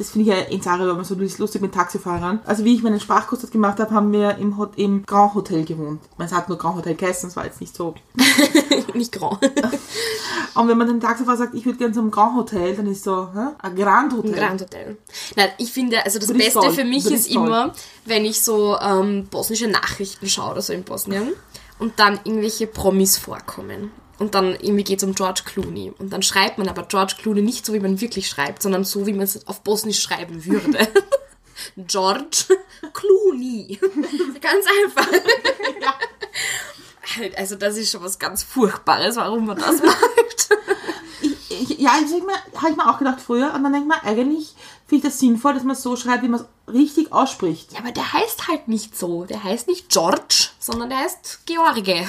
Das finde ich ja in Sarah immer so lustig mit Taxifahrern. Also wie ich meinen Sprachkurs dort gemacht habe, haben wir im, Hot im Grand Hotel gewohnt. Man hat nur Grand Hotel geheißen, das war jetzt nicht so. Nicht grau. Und wenn man den Taxifahrer sagt, ich würde gerne zum Grand Hotel, dann ist so, hä? Ein Grand Hotel. Grand Hotel. Nein, ich finde, also das bist Beste für mich bist ist immer, wenn ich so ähm, bosnische Nachrichten schaue oder so in Bosnien und dann irgendwelche Promis vorkommen. Und dann irgendwie geht es um George Clooney. Und dann schreibt man aber George Clooney nicht so, wie man wirklich schreibt, sondern so, wie man es auf Bosnisch schreiben würde. George Clooney. ganz einfach. Halt, Also das ist schon was ganz Furchtbares, warum man das macht. Ich, ja, ich habe ich mir auch gedacht früher. Und dann denke ich mir, eigentlich finde ich das sinnvoll, dass man es so schreibt, wie man es richtig ausspricht. Ja, aber der heißt halt nicht so. Der heißt nicht George, sondern der heißt George.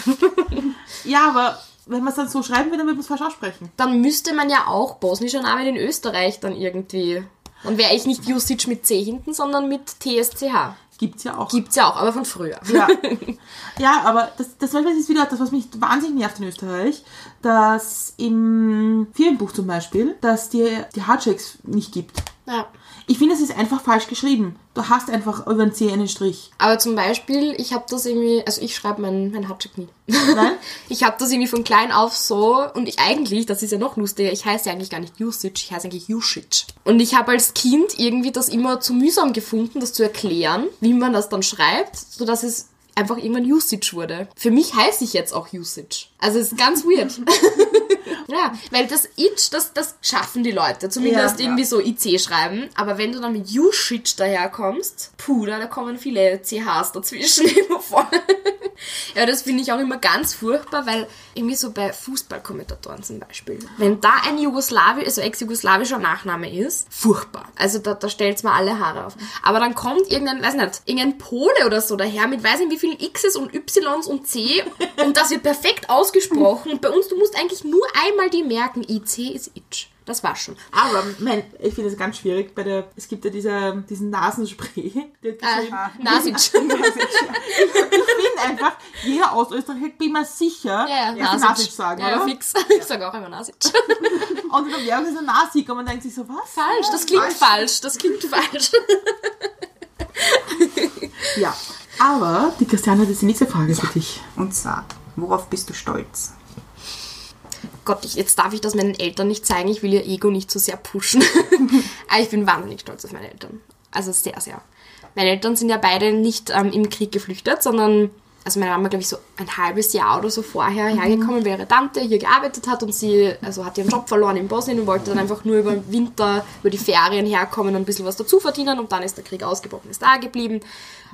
Ja, aber wenn man es dann so schreiben würde, dann würde man es falsch aussprechen. Dann müsste man ja auch bosnischer Namen in Österreich dann irgendwie. Dann wäre ich nicht Jusic mit C hinten, sondern mit TSCH. Gibt's ja auch. Gibt's ja auch, aber von früher. Ja. ja, aber das, das ist wieder das, was mich wahnsinnig nervt in Österreich, dass im Firmenbuch zum Beispiel, dass die, die Hardchecks nicht gibt. Ja. Ich finde, es ist einfach falsch geschrieben. Du hast einfach über den C einen Strich. Aber zum Beispiel, ich habe das irgendwie, also ich schreibe mein, mein Hardcheck nie. Nein? Ich habe das irgendwie von klein auf so und ich eigentlich, das ist ja noch lustiger, ich heiße ja eigentlich gar nicht Jusic, ich heiße eigentlich Jusic. Und ich habe als Kind irgendwie das immer zu mühsam gefunden, das zu erklären, wie man das dann schreibt, sodass es einfach irgendwann Usage wurde. Für mich heiße ich jetzt auch Usage. Also es ist ganz weird. ja, weil das Itch, das, das schaffen die Leute. Zumindest Ja, irgendwie so IC schreiben. Aber wenn du dann mit Usage daherkommst, puh, da, kommen viele CHs dazwischen immer vor. Ja, das finde ich auch immer ganz furchtbar, weil irgendwie so bei Fußballkommentatoren zum Beispiel, wenn da ein Jugoslawi also ex-jugoslawischer Nachname ist, furchtbar. Also da, da stellt's mir alle Haare auf. Aber dann kommt irgendein, weiß nicht, irgendein Pole oder so daher mit weiß nicht wie vielen X's und Ys und C und das wird perfekt ausgesprochen. Und bei uns, du musst eigentlich nur einmal die merken, IC ist Itch. Das war schon. Aber mein, ich finde es ganz schwierig bei der, es gibt ja diese, diesen Nasenspray. Der Äh, Nasic. ich finde einfach, jeder aus Österreich bin mir sicher, Ja, ja. Nasic sagen, ja, oder? fix. Ich sage auch immer Nasic. Und in der Werbung ist ein Nasik und man denkt sich so, was? falsch, das klingt falsch, das klingt falsch. Ja. Aber die Christiane hat jetzt die nächste Frage für dich. Und zwar, worauf bist du stolz? Gott, ich, jetzt darf ich das meinen Eltern nicht zeigen, ich will ihr Ego nicht zu sehr pushen. Aber ich bin wahnsinnig stolz auf meine Eltern. Also sehr, sehr. Meine Eltern sind ja beide nicht ähm, im Krieg geflüchtet, sondern, also meine Mama, glaube ich, so ein halbes Jahr oder so vorher hergekommen, weil ihre Tante hier gearbeitet hat und sie also hat ihren Job verloren in Bosnien und wollte dann einfach nur über den Winter, über die Ferien herkommen und ein bisschen was dazu verdienen und dann ist der Krieg ausgebrochen, ist da geblieben.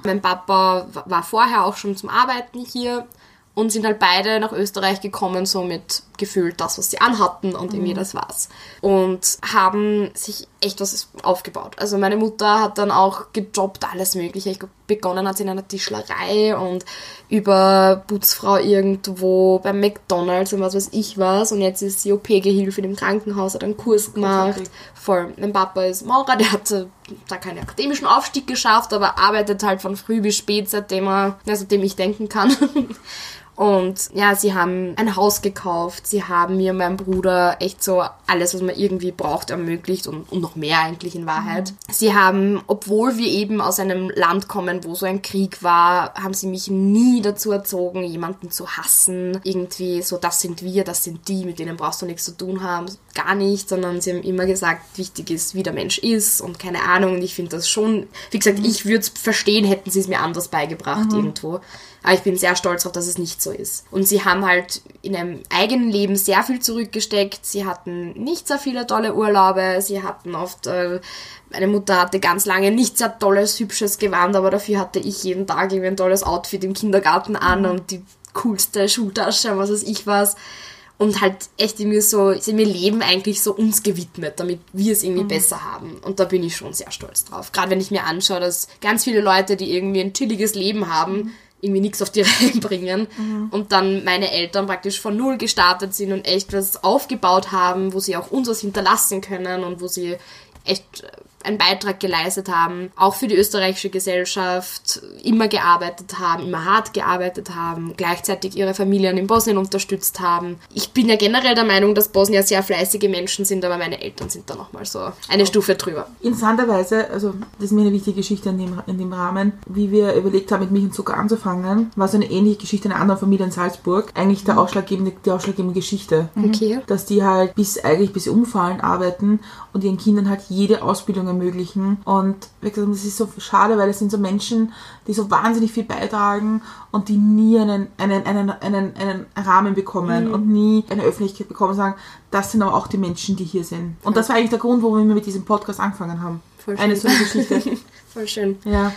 Mein Papa wa- war vorher auch schon zum Arbeiten hier und sind halt beide nach Österreich gekommen, so mit gefühlt das, was sie anhatten und irgendwie das war's. Und haben sich echt was aufgebaut. Also meine Mutter hat dann auch gejobbt, alles mögliche. Ich begonnen hat sie in einer Tischlerei und über Putzfrau irgendwo beim McDonalds und was weiß ich was. Und jetzt ist sie OP-Gehilfe im Krankenhaus, hat einen Kurs gemacht. Voll. Mein Papa ist Maurer, der hat äh, da keinen akademischen Aufstieg geschafft, aber arbeitet halt von früh bis spät, seitdem er, ja, seitdem ich denken kann. Und ja, sie haben ein Haus gekauft, sie haben mir und meinem Bruder echt so alles, was man irgendwie braucht, ermöglicht und, und noch mehr eigentlich in Wahrheit. Sie haben, obwohl wir eben aus einem Land kommen, wo so ein Krieg war, haben sie mich nie dazu erzogen, jemanden zu hassen. Irgendwie so, das sind wir, das sind die, mit denen brauchst du nichts zu tun haben. Gar nicht, sondern sie haben immer gesagt, wichtig ist, wie der Mensch ist und keine Ahnung. Und ich finde das schon, wie gesagt, ich würde es verstehen, hätten sie es mir anders beigebracht irgendwo. Aber ich bin sehr stolz darauf, dass es nicht so ist. Und sie haben halt in einem eigenen Leben sehr viel zurückgesteckt. Sie hatten nicht sehr viele tolle Urlaube. Sie hatten oft, äh, meine Mutter hatte ganz lange nicht sehr tolles, hübsches Gewand, aber dafür hatte ich jeden Tag irgendwie ein tolles Outfit im Kindergarten an und die coolste Schultasche was weiß ich was. Und halt echt irgendwie so, sie haben ihr Leben eigentlich so uns gewidmet, damit wir es irgendwie besser haben. Und da bin ich schon sehr stolz drauf. Gerade wenn ich mir anschaue, dass ganz viele Leute, die irgendwie ein chilliges Leben haben, irgendwie nichts auf die Reihe bringen und dann meine Eltern praktisch von null gestartet sind und echt was aufgebaut haben, wo sie auch uns was hinterlassen können und wo sie echt einen Beitrag geleistet haben, auch für die österreichische Gesellschaft, immer gearbeitet haben, immer hart gearbeitet haben, gleichzeitig ihre Familien in Bosnien unterstützt haben. Ich bin ja generell der Meinung, dass Bosnier sehr fleißige Menschen sind, aber meine Eltern sind da nochmal so eine Stufe drüber. Interessanterweise, also das ist mir eine wichtige Geschichte in dem, in dem Rahmen, wie wir überlegt haben, mit Milch und Zucker anzufangen, war so eine ähnliche Geschichte in einer anderen Familie in Salzburg. Eigentlich der ausschlaggebende, die ausschlaggebende Geschichte. Okay. Dass die halt bis eigentlich bis sie umfallen arbeiten und ihren Kindern halt jede Ausbildung ermöglichen. Und wie gesagt, das ist so schade, weil es sind so Menschen, die so wahnsinnig viel beitragen und die nie einen, einen, einen, einen, einen Rahmen bekommen und nie eine Öffentlichkeit bekommen und sagen, das sind aber auch die Menschen, die hier sind. Und das war eigentlich der Grund, warum wir mit diesem Podcast angefangen haben. Voll Eine schön. so eine Geschichte. Voll schön. ja.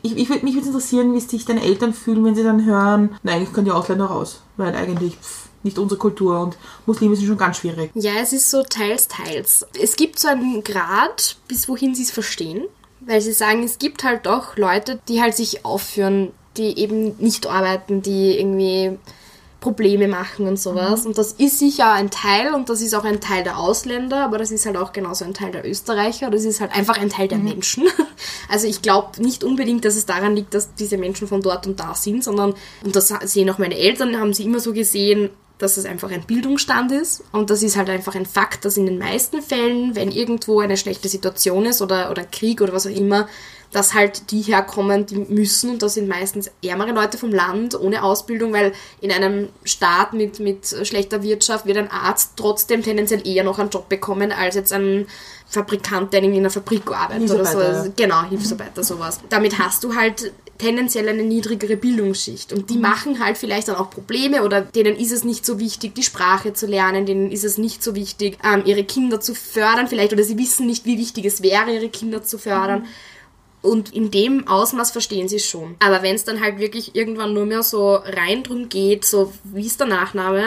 Ich, ich mich würde interessieren, wie sich deine Eltern fühlen, wenn sie dann hören, nein, eigentlich können die Ausländer raus, weil eigentlich pff, nicht unsere Kultur und Muslime sind schon ganz schwierig. Ja, es ist so teils, teils. Es gibt so einen Grad, bis wohin sie es verstehen, weil sie sagen, es gibt halt doch Leute, die halt sich aufführen, die eben nicht arbeiten, die irgendwie Probleme machen und sowas. Und das ist sicher ein Teil und das ist auch ein Teil der Ausländer, aber das ist halt auch genauso ein Teil der Österreicher. Das ist halt einfach ein Teil der Menschen. Also ich glaube nicht unbedingt, dass es daran liegt, dass diese Menschen von dort und da sind, sondern, und das sehen auch meine Eltern, haben sie immer so gesehen, dass es einfach ein Bildungsstand ist. Und das ist halt einfach ein Fakt, dass in den meisten Fällen, wenn irgendwo eine schlechte Situation ist oder, oder Krieg oder was auch immer, dass halt die herkommen, die müssen. Und das sind meistens ärmere Leute vom Land ohne Ausbildung, weil in einem Staat mit, mit schlechter Wirtschaft wird ein Arzt trotzdem tendenziell eher noch einen Job bekommen, als jetzt ein Fabrikant, der in einer Fabrik arbeitet oder so. Ja. Genau, Hilfsarbeiter, sowas. Damit hast du halt tendenziell eine niedrigere Bildungsschicht. Und die machen halt vielleicht dann auch Probleme oder denen ist es nicht so wichtig, die Sprache zu lernen, denen ist es nicht so wichtig, ähm, ihre Kinder zu fördern vielleicht oder sie wissen nicht, wie wichtig es wäre, ihre Kinder zu fördern. Und in dem Ausmaß verstehen sie es schon. Aber wenn es dann halt wirklich irgendwann nur mehr so rein drum geht, so wie ist der Nachname,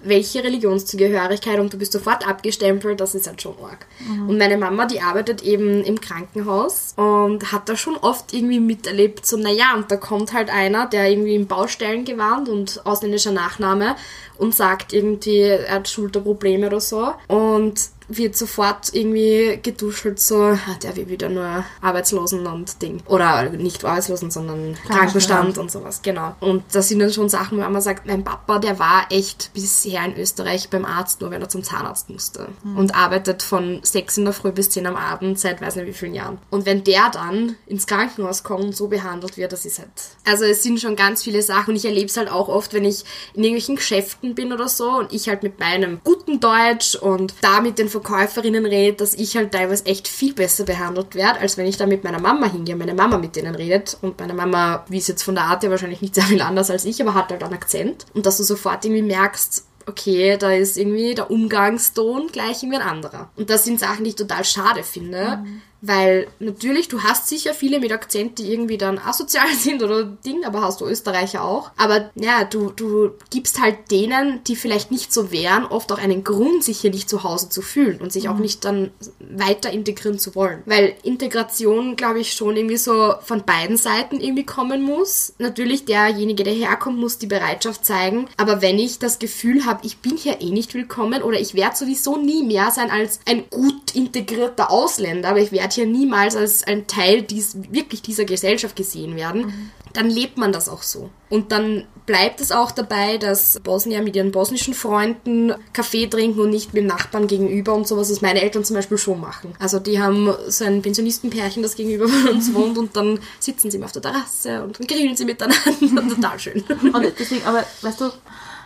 welche Religionszugehörigkeit und du bist sofort abgestempelt, das ist halt schon arg. Und meine Mama, die arbeitet eben im Krankenhaus und hat da schon oft irgendwie miterlebt, so naja, und da kommt halt einer, der irgendwie im Baustellen gewarnt und ausländischer Nachname und sagt irgendwie, er hat Schulterprobleme oder so. Und wird sofort irgendwie geduschelt, so, der will wieder nur Arbeitslosen und Ding. Oder nicht Arbeitslosen, sondern Krankenstand und sowas, genau. Und das sind dann schon Sachen, wo man sagt, mein Papa, der war echt bisher in Österreich beim Arzt, nur wenn er zum Zahnarzt musste. Und arbeitet von sechs in der Früh bis zehn am Abend seit weiß nicht wie vielen Jahren. Und wenn der dann ins Krankenhaus kommt und so behandelt wird, das ist halt. Also es sind schon ganz viele Sachen und ich erlebe es halt auch oft, wenn ich in irgendwelchen Geschäften bin oder so und ich halt mit meinem guten Deutsch und da mit den Verkäuferinnen rede, dass ich halt teilweise echt viel besser behandelt werde, als wenn ich da mit meiner Mama hingehe, meine Mama mit denen redet. Und meine Mama, wie es jetzt von der Art her wahrscheinlich nicht sehr viel anders als ich, aber hat halt einen Akzent. Und dass du sofort irgendwie merkst, okay, da ist irgendwie der Umgangston gleich irgendwie ein anderer. Und das sind Sachen, die ich total schade finde, weil natürlich, du hast sicher viele mit Akzent, die irgendwie dann asozial sind oder Ding, aber hast du Österreicher auch. Aber ja, du, du gibst halt denen, die vielleicht nicht so wären, oft auch einen Grund, sich hier nicht zu Hause zu fühlen und sich auch nicht dann weiter integrieren zu wollen. Weil Integration, glaube ich, schon irgendwie so von beiden Seiten irgendwie kommen muss. Natürlich, derjenige, der herkommt, muss die Bereitschaft zeigen. Aber wenn ich das Gefühl habe, ich bin hier eh nicht willkommen oder ich werde sowieso nie mehr sein als ein gut integrierter Ausländer, aber ich werde hier niemals als ein Teil dies, wirklich dieser Gesellschaft gesehen werden, dann lebt man das auch so. Und dann bleibt es auch dabei, dass Bosnier mit ihren bosnischen Freunden Kaffee trinken und nicht mit dem Nachbarn gegenüber und sowas, was meine Eltern zum Beispiel schon machen. Also die haben so ein Pensionistenpärchen, das gegenüber von uns wohnt und dann sitzen sie immer auf der Terrasse und grillen sie miteinander. Total schön. Und deswegen, aber weißt du,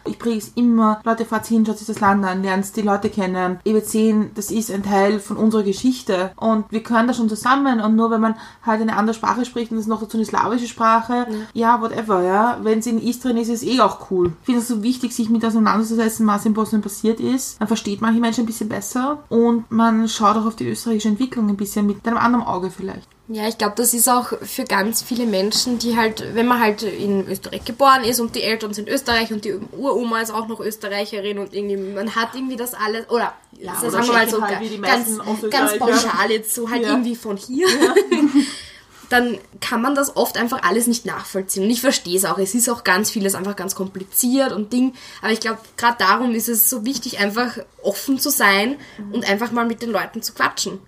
ich predige es immer, Leute, fahrt hin, schaut sich das Land an, lernt die Leute kennen. Ihr werdet sehen, das ist ein Teil von unserer Geschichte und wir gehören da schon zusammen und nur wenn man halt eine andere Sprache spricht und das noch dazu eine slawische Sprache, ja, whatever, ja. Wenn es in Istrien ist, ist es eh auch cool. Ich finde es so wichtig, sich mit auseinanderzusetzen, was in Bosnien passiert ist. Man versteht manche Menschen ein bisschen besser und man schaut auch auf die österreichische Entwicklung ein bisschen mit einem anderen Auge vielleicht. Ja, ich glaube, das ist auch für ganz viele Menschen, die halt, wenn man halt in Österreich geboren ist und die Eltern sind Österreich und die Uroma ist auch noch Österreicherin und irgendwie, man hat irgendwie das alles, oder, ja, oder sagen wir mal so halt, ganz, ganz pauschal jetzt so halt Ja. irgendwie von hier. dann kann man das oft einfach alles nicht nachvollziehen. Und ich verstehe es auch. Es ist auch ganz vieles einfach ganz kompliziert und Ding. Aber ich glaube, gerade darum ist es so wichtig, einfach offen zu sein und einfach mal mit den Leuten zu quatschen.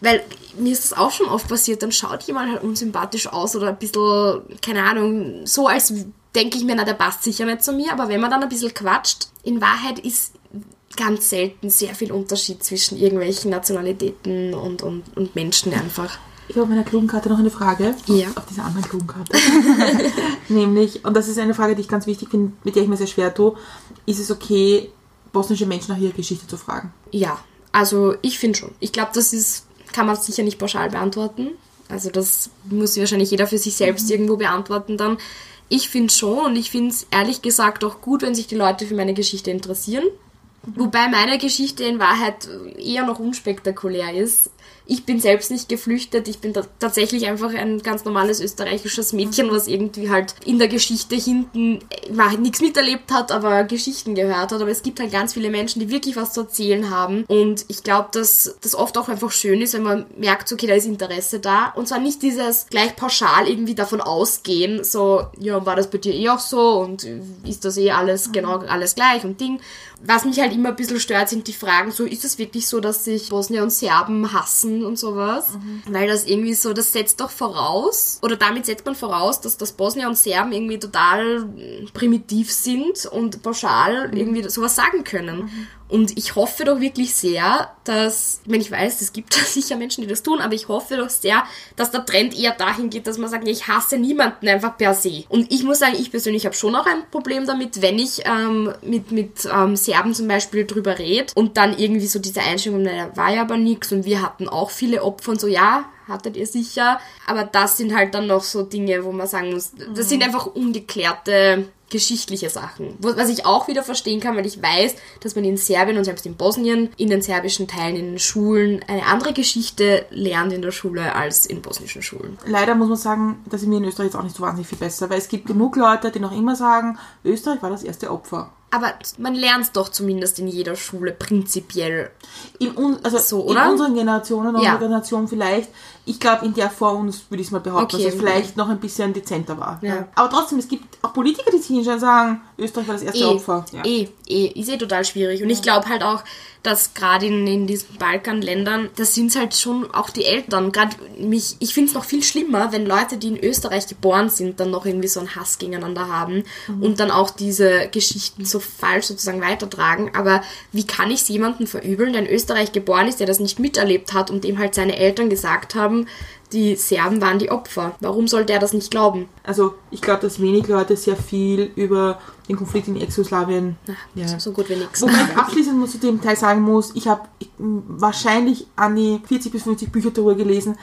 Weil mir ist das auch schon oft passiert, dann schaut jemand halt unsympathisch aus oder ein bisschen, keine Ahnung, so als denke ich mir, na, der passt sicher nicht zu mir. Aber wenn man dann ein bisschen quatscht, in Wahrheit ist ganz selten sehr viel Unterschied zwischen irgendwelchen Nationalitäten und, und, und Menschen einfach. Ich habe auf meiner klugen Karte noch eine Frage. Ja. Auf dieser anderen klugen Karte. Nämlich, und das ist eine Frage, die ich ganz wichtig finde, mit der ich mir sehr schwer tue, ist es okay, bosnische Menschen nach ihrer Geschichte zu fragen? Ja, also ich finde schon. Ich glaube, das ist, kann man sicher nicht pauschal beantworten. Also das muss wahrscheinlich jeder für sich selbst irgendwo beantworten dann. Ich finde schon und ich finde es ehrlich gesagt auch gut, wenn sich die Leute für meine Geschichte interessieren. Wobei meine Geschichte in Wahrheit eher noch unspektakulär ist. Ich bin selbst nicht geflüchtet, ich bin ta- tatsächlich einfach ein ganz normales österreichisches Mädchen, was irgendwie halt in der Geschichte hinten äh, nichts miterlebt hat, aber Geschichten gehört hat. Aber es gibt halt ganz viele Menschen, die wirklich was zu erzählen haben. Und ich glaube, dass das oft auch einfach schön ist, wenn man merkt, okay, da ist Interesse da. Und zwar nicht dieses gleich pauschal irgendwie davon ausgehen, so, ja, war das bei dir eh auch so und äh, ist das eh alles genau alles gleich und Ding. Was mich halt immer ein bisschen stört, sind die Fragen, so ist es wirklich so, dass sich Bosnier und Serben hassen und sowas? Weil das irgendwie so, das setzt doch voraus, oder damit setzt man voraus, dass, dass Bosnier und Serben irgendwie total primitiv sind und pauschal irgendwie sowas sagen können. Und ich hoffe doch wirklich sehr, dass, ich meine, ich weiß, es gibt sicher Menschen, die das tun, aber ich hoffe doch sehr, dass der Trend eher dahin geht, dass man sagt, ich hasse niemanden einfach per se. Und ich muss sagen, ich persönlich habe schon auch ein Problem damit, wenn ich ähm, mit, mit ähm, Serben zum Beispiel drüber rede und dann irgendwie so diese Einstellung, naja, war ja aber nix und wir hatten auch viele Opfer und so, ja, hattet ihr sicher. Aber das sind halt dann noch so Dinge, wo man sagen muss, das sind einfach ungeklärte geschichtliche Sachen. Was ich auch wieder verstehen kann, weil ich weiß, dass man in Serbien und selbst in Bosnien in den serbischen Teilen in den Schulen eine andere Geschichte lernt in der Schule als in bosnischen Schulen. Leider muss man sagen, dass sind wir in Österreich jetzt auch nicht so wahnsinnig viel besser, weil es gibt genug Leute, die noch immer sagen, Österreich war das erste Opfer. Aber man lernt es doch zumindest in jeder Schule prinzipiell. In, un, also So, in unseren Generationen, Ja. unserer Generation vielleicht. Ich glaube, in der vor uns würde ich es mal behaupten, Okay. dass es vielleicht noch ein bisschen dezenter war. Ja. Aber trotzdem, es gibt auch Politiker, die sich hinstellen und sagen, Österreich war das erste Eh, Opfer. eh, eh, ist eh total schwierig. Und ich glaube halt auch, dass gerade in, in diesen Balkanländern, das sind halt schon auch die Eltern. Gerade mich, ich finde es noch viel schlimmer, wenn Leute, die in Österreich geboren sind, dann noch irgendwie so einen Hass gegeneinander haben und dann auch diese Geschichten so falsch sozusagen weitertragen. Aber wie kann ich es jemandem verübeln, der in Österreich geboren ist, der das nicht miterlebt hat und dem halt seine Eltern gesagt haben, die Serben waren die Opfer. Warum soll der das nicht glauben? Also ich glaube, dass wenig Leute sehr viel über den Konflikt in Ex-Jugoslawien ja. So gut wie nix. Wobei ich abschließend muss zu dem Teil sagen muss, ich habe wahrscheinlich an die 40 bis 50 Bücher darüber gelesen.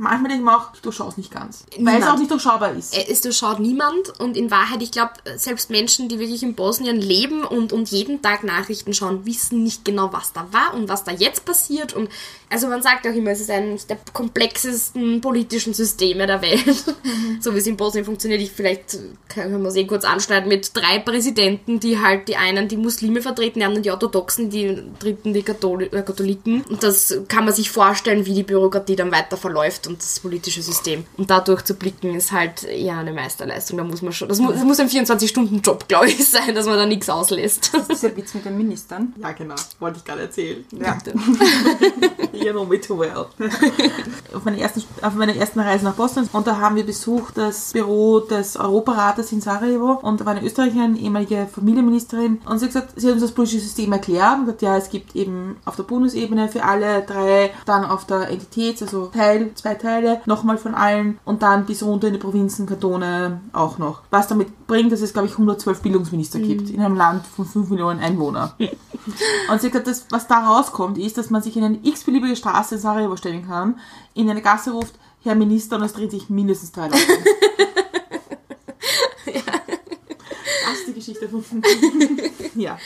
Manchmal denke ich mir auch, ich durchschaue es nicht ganz. Weil es Niemand. auch nicht durchschaubar ist. Äh, es durchschaut niemand und in Wahrheit, ich glaube, selbst Menschen, die wirklich in Bosnien leben und, und jeden Tag Nachrichten schauen, wissen nicht genau, was da war und was da jetzt passiert. Und also man sagt auch immer, es ist eines der komplexesten politischen Systeme der Welt. So wie es in Bosnien funktioniert. Ich vielleicht können wir es eh kurz anschneiden mit drei Präsidenten, die halt die einen die Muslime vertreten, die anderen die Orthodoxen, die dritten die Katholi äh, Katholiken. Und das kann man sich vorstellen, wie die Bürokratie dann weiter verläuft und das politische System. Und dadurch zu blicken ist halt ja eine Meisterleistung. Da muss man schon, das muss, das muss ein 24-Stunden-Job, glaube ich, sein, dass man da nichts auslässt. Dieser Witz mit den Ministern. Ja, genau. Wollte ich gerade erzählen. Ja. Me too well. auf, meiner ersten, auf meiner ersten Reise nach Bosnien und da haben wir besucht das Büro des Europarates in Sarajevo und da war eine Österreicherin, ehemalige Familienministerin und sie hat gesagt, sie hat uns das politische System erklärt und gesagt, ja, es gibt eben auf der Bundesebene für alle drei, dann auf der Entitäts-, also Teil, zwei Teile, nochmal von allen und dann bis runter in die Provinzen, Kantone auch noch. Was damit bringt, dass es, glaube ich, 112 Bildungsminister gibt in einem Land von 5 Millionen Einwohnern. Und sie hat gesagt, das, was da rauskommt, ist, dass man sich in eine x-beliebige Straße in Sarajevo stellen kann, in eine Gasse ruft, Herr Minister, und es dreht sich mindestens drei Leute. Das ist die Geschichte von Ja.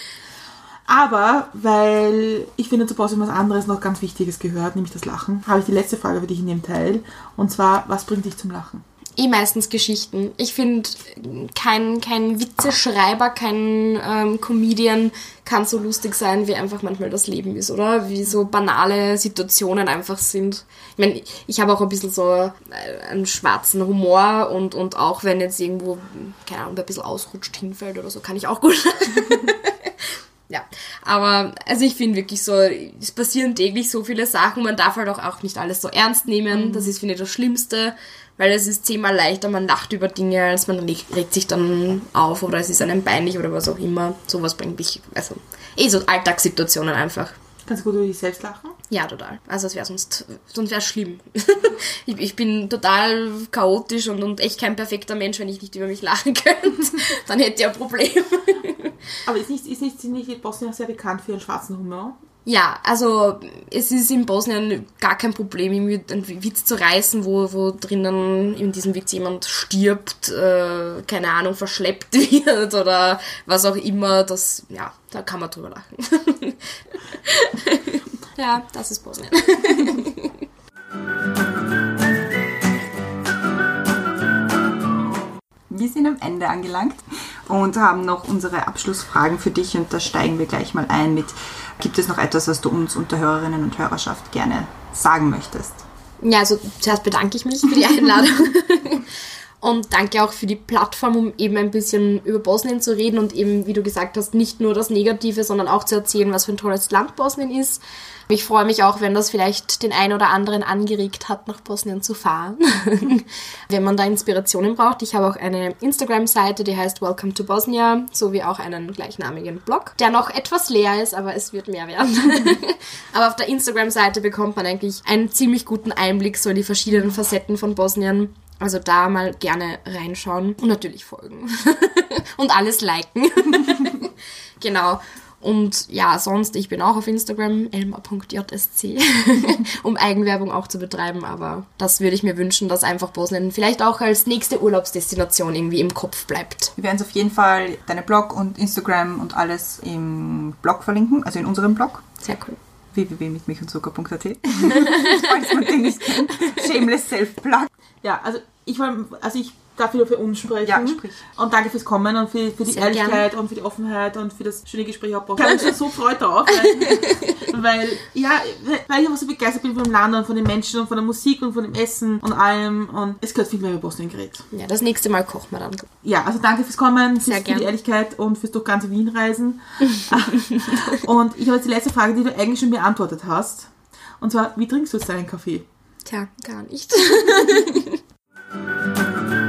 Aber, weil ich finde, zu Bosnien was anderes noch ganz Wichtiges gehört, nämlich das Lachen, habe ich die letzte Frage für dich in dem Teil. Und zwar, was bringt dich zum Lachen? Eh meistens Geschichten. Ich finde, kein, kein Witzeschreiber, kein ähm, Comedian kann so lustig sein, wie einfach manchmal das Leben ist, oder? Wie so banale Situationen einfach sind. Ich meine, ich habe auch ein bisschen so äh, einen schwarzen Humor und, und auch wenn jetzt irgendwo, keine Ahnung, ein bisschen ausrutscht hinfällt oder so, kann ich auch gut Ja, aber also ich finde wirklich so, es passieren täglich so viele Sachen, man darf halt auch, auch nicht alles so ernst nehmen. Das ist, finde ich, das Schlimmste, weil es ist zehnmal leichter, man lacht über Dinge, als man regt, sich dann auf oder es ist einem peinlich oder was auch immer. Sowas bringt mich, also eh so Alltagssituationen einfach. Kannst du gut über dich selbst lachen? Ja, total. Also es wäre sonst, sonst wäre schlimm. ich, ich bin total chaotisch und, und echt kein perfekter Mensch, wenn ich nicht über mich lachen könnte. Dann hätte ich ein Problem. Aber ist nicht, ist nicht, sind nicht Bosnien auch sehr bekannt für ihren schwarzen Humor? Ja, also es ist in Bosnien gar kein Problem, irgendwie einen Witz zu reißen, wo, wo drinnen in diesem Witz jemand stirbt, äh, keine Ahnung, verschleppt wird oder was auch immer. Das, ja, da kann man drüber lachen. ja, das ist Bosnien. Wir sind am Ende angelangt und haben noch unsere Abschlussfragen für dich und da steigen wir gleich mal ein mit, gibt es noch etwas, was du uns unter Hörerinnen und Hörerschaft gerne sagen möchtest? Ja, also zuerst bedanke ich mich für die Einladung. Und danke auch für die Plattform, um eben ein bisschen über Bosnien zu reden und eben, wie du gesagt hast, nicht nur das Negative, sondern auch zu erzählen, was für ein tolles Land Bosnien ist. Ich freue mich auch, wenn das vielleicht den einen oder anderen angeregt hat, nach Bosnien zu fahren. wenn man da Inspirationen braucht. Ich habe auch eine Instagram-Seite, die heißt Welcome to Bosnia, sowie auch einen gleichnamigen Blog, der noch etwas leer ist, aber es wird mehr werden. aber auf der Instagram-Seite bekommt man eigentlich einen ziemlich guten Einblick so in die verschiedenen Facetten von Bosnien. Also da mal gerne reinschauen und natürlich folgen. und alles liken. genau. Und ja, sonst, ich bin auch auf Instagram, elmar.jsc, um Eigenwerbung auch zu betreiben. Aber das würde ich mir wünschen, dass einfach Bosnien vielleicht auch als nächste Urlaubsdestination irgendwie im Kopf bleibt. Wir werden es auf jeden Fall, deine Blog und Instagram und alles im Blog verlinken, also in unserem Blog. Sehr cool. www.mitmilchundzucker.at Falls man den nicht kennt. Shameless Self-Plug. Ja, also ich, wollte- also ich darf wieder für uns sprechen. Ja, sprich. Und danke fürs Kommen und für, für die Sehr Ehrlichkeit und für die Offenheit und für das schöne Gespräch auch. Ich mich schon so freut drauf, weil, weil, ja, weil ich einfach so begeistert bin vom Land und von den Menschen und von der Musik und von dem Essen und allem. Und es gehört viel mehr über Bosnien geredet. Ja, das nächste Mal kochen wir dann. Ja, also danke fürs Kommen, Sehr für die gern. Ehrlichkeit und fürs durch ganze Wien reisen. und ich habe jetzt die letzte Frage, die du eigentlich schon beantwortet hast. Und zwar, wie trinkst du jetzt deinen Kaffee? Tja, gar nicht. Thank you.